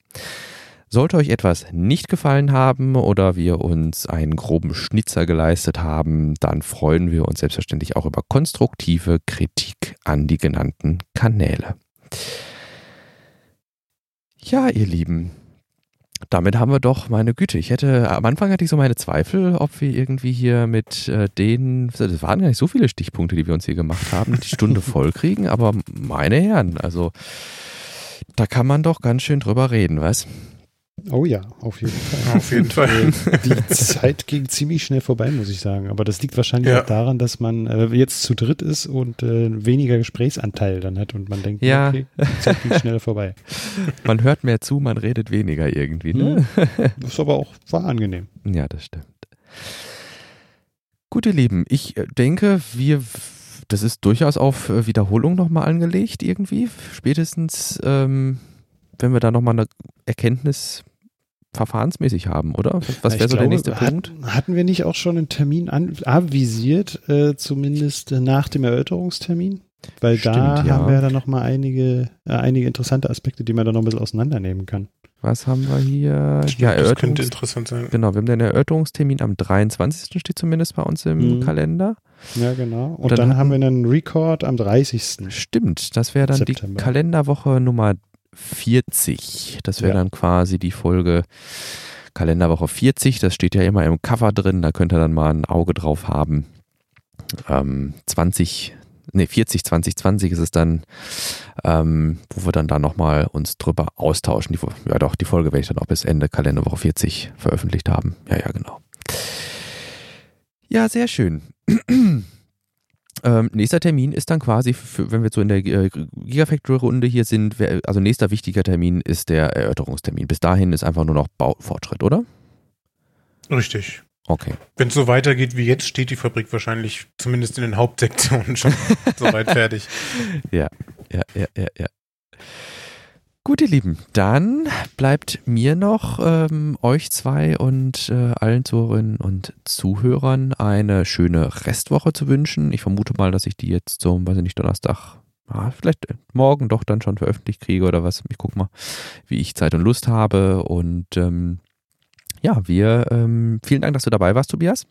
Sollte euch etwas nicht gefallen haben oder wir uns einen groben Schnitzer geleistet haben, dann freuen wir uns selbstverständlich auch über konstruktive Kritik an die genannten Kanäle. Ja, ihr Lieben, damit haben wir doch, meine Güte, ich hätte, am Anfang hatte ich so meine Zweifel, ob wir irgendwie hier mit äh, den, das waren gar nicht so viele Stichpunkte, die wir uns hier gemacht haben, die Stunde voll kriegen, aber meine Herren, also da kann man doch ganz schön drüber reden, was? Oh ja, auf jeden Fall. Auf jeden Fall. Die Zeit ging ziemlich schnell vorbei, muss ich sagen. Aber das liegt wahrscheinlich Ja. auch daran, dass man äh, jetzt zu dritt ist und äh, weniger Gesprächsanteil dann hat und man denkt, Ja. okay, die Zeit ging schneller vorbei. Man hört mehr zu, man redet weniger irgendwie, ne? Das ist aber auch war angenehm. Ja, das stimmt. Gut, ihr Lieben, ich äh, denke, wir, das ist durchaus auf äh, Wiederholung nochmal angelegt irgendwie. Spätestens, ähm, wenn wir da nochmal eine Erkenntnis verfahrensmäßig haben, oder? Was, wäre so der nächste Punkt? Hatten, hatten wir nicht auch schon einen Termin an, avisiert, äh, zumindest äh, nach dem Erörterungstermin? Weil da Stimmt, ja. haben wir ja dann nochmal einige, äh, einige interessante Aspekte, die man dann noch ein bisschen auseinandernehmen kann. Was haben wir hier? Stimmt, ja, das könnte interessant sein. genau, wir haben den Erörterungstermin am 23. steht zumindest bei uns im Mhm. Kalender. Ja, genau. Und, dann dann, haben wir einen Record am 30. Stimmt, das wäre dann September. die Kalenderwoche Nummer 40. Das wäre Ja. dann quasi die Folge Kalenderwoche 40. Das steht ja immer im Cover drin, da könnt ihr dann mal ein Auge drauf haben. Ähm, 20, nee, 40, 2020 ist es dann, ähm, wo wir dann da nochmal uns drüber austauschen. Die, ja doch, die Folge werde ich dann auch bis Ende Kalenderwoche 40 veröffentlicht haben. Ja, ja, genau. Ja, sehr schön. Ähm, nächster Termin ist dann quasi, für, wenn wir so in der äh, Gigafactory-Runde hier sind, wer, also nächster wichtiger Termin ist der Erörterungstermin. Bis dahin ist einfach nur noch Baufortschritt, oder? Richtig. Okay. Wenn es so weitergeht wie jetzt, steht die Fabrik wahrscheinlich zumindest in den Hauptsektionen schon soweit fertig. Ja, ja, ja, ja. Gut, ihr Lieben, dann bleibt mir noch ähm, euch zwei und äh, allen Zuhörerinnen und Zuhörern eine schöne Restwoche zu wünschen. Ich vermute mal, dass ich die jetzt so, weiß ich nicht, Donnerstag, ah, vielleicht morgen doch dann schon veröffentlicht kriege oder was. Ich guck mal, wie ich Zeit und Lust habe. Und ähm, ja, wir, ähm, vielen Dank, dass du dabei warst, Tobias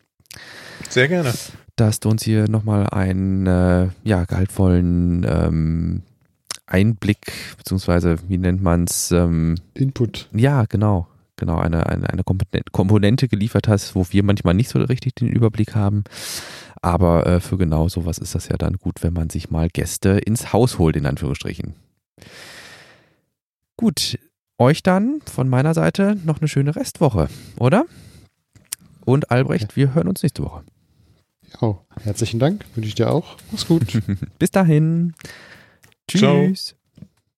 Sehr gerne. dass du uns hier nochmal einen äh, ja, gehaltvollen ähm, Einblick, beziehungsweise wie nennt man es, ähm, Input. ja, genau, genau, eine, eine, eine Komponente- geliefert hast, wo wir manchmal nicht so richtig den Überblick haben. Aber äh, für genau sowas ist das ja dann gut, wenn man sich mal Gäste ins Haus holt, in Anführungsstrichen. Gut, euch dann von meiner Seite noch eine schöne Restwoche, oder? Und Albrecht, wir hören uns nächste Woche. Ja, herzlichen Dank. Wünsche ich dir auch. Mach's gut. Bis dahin. Ciao. Tschüss.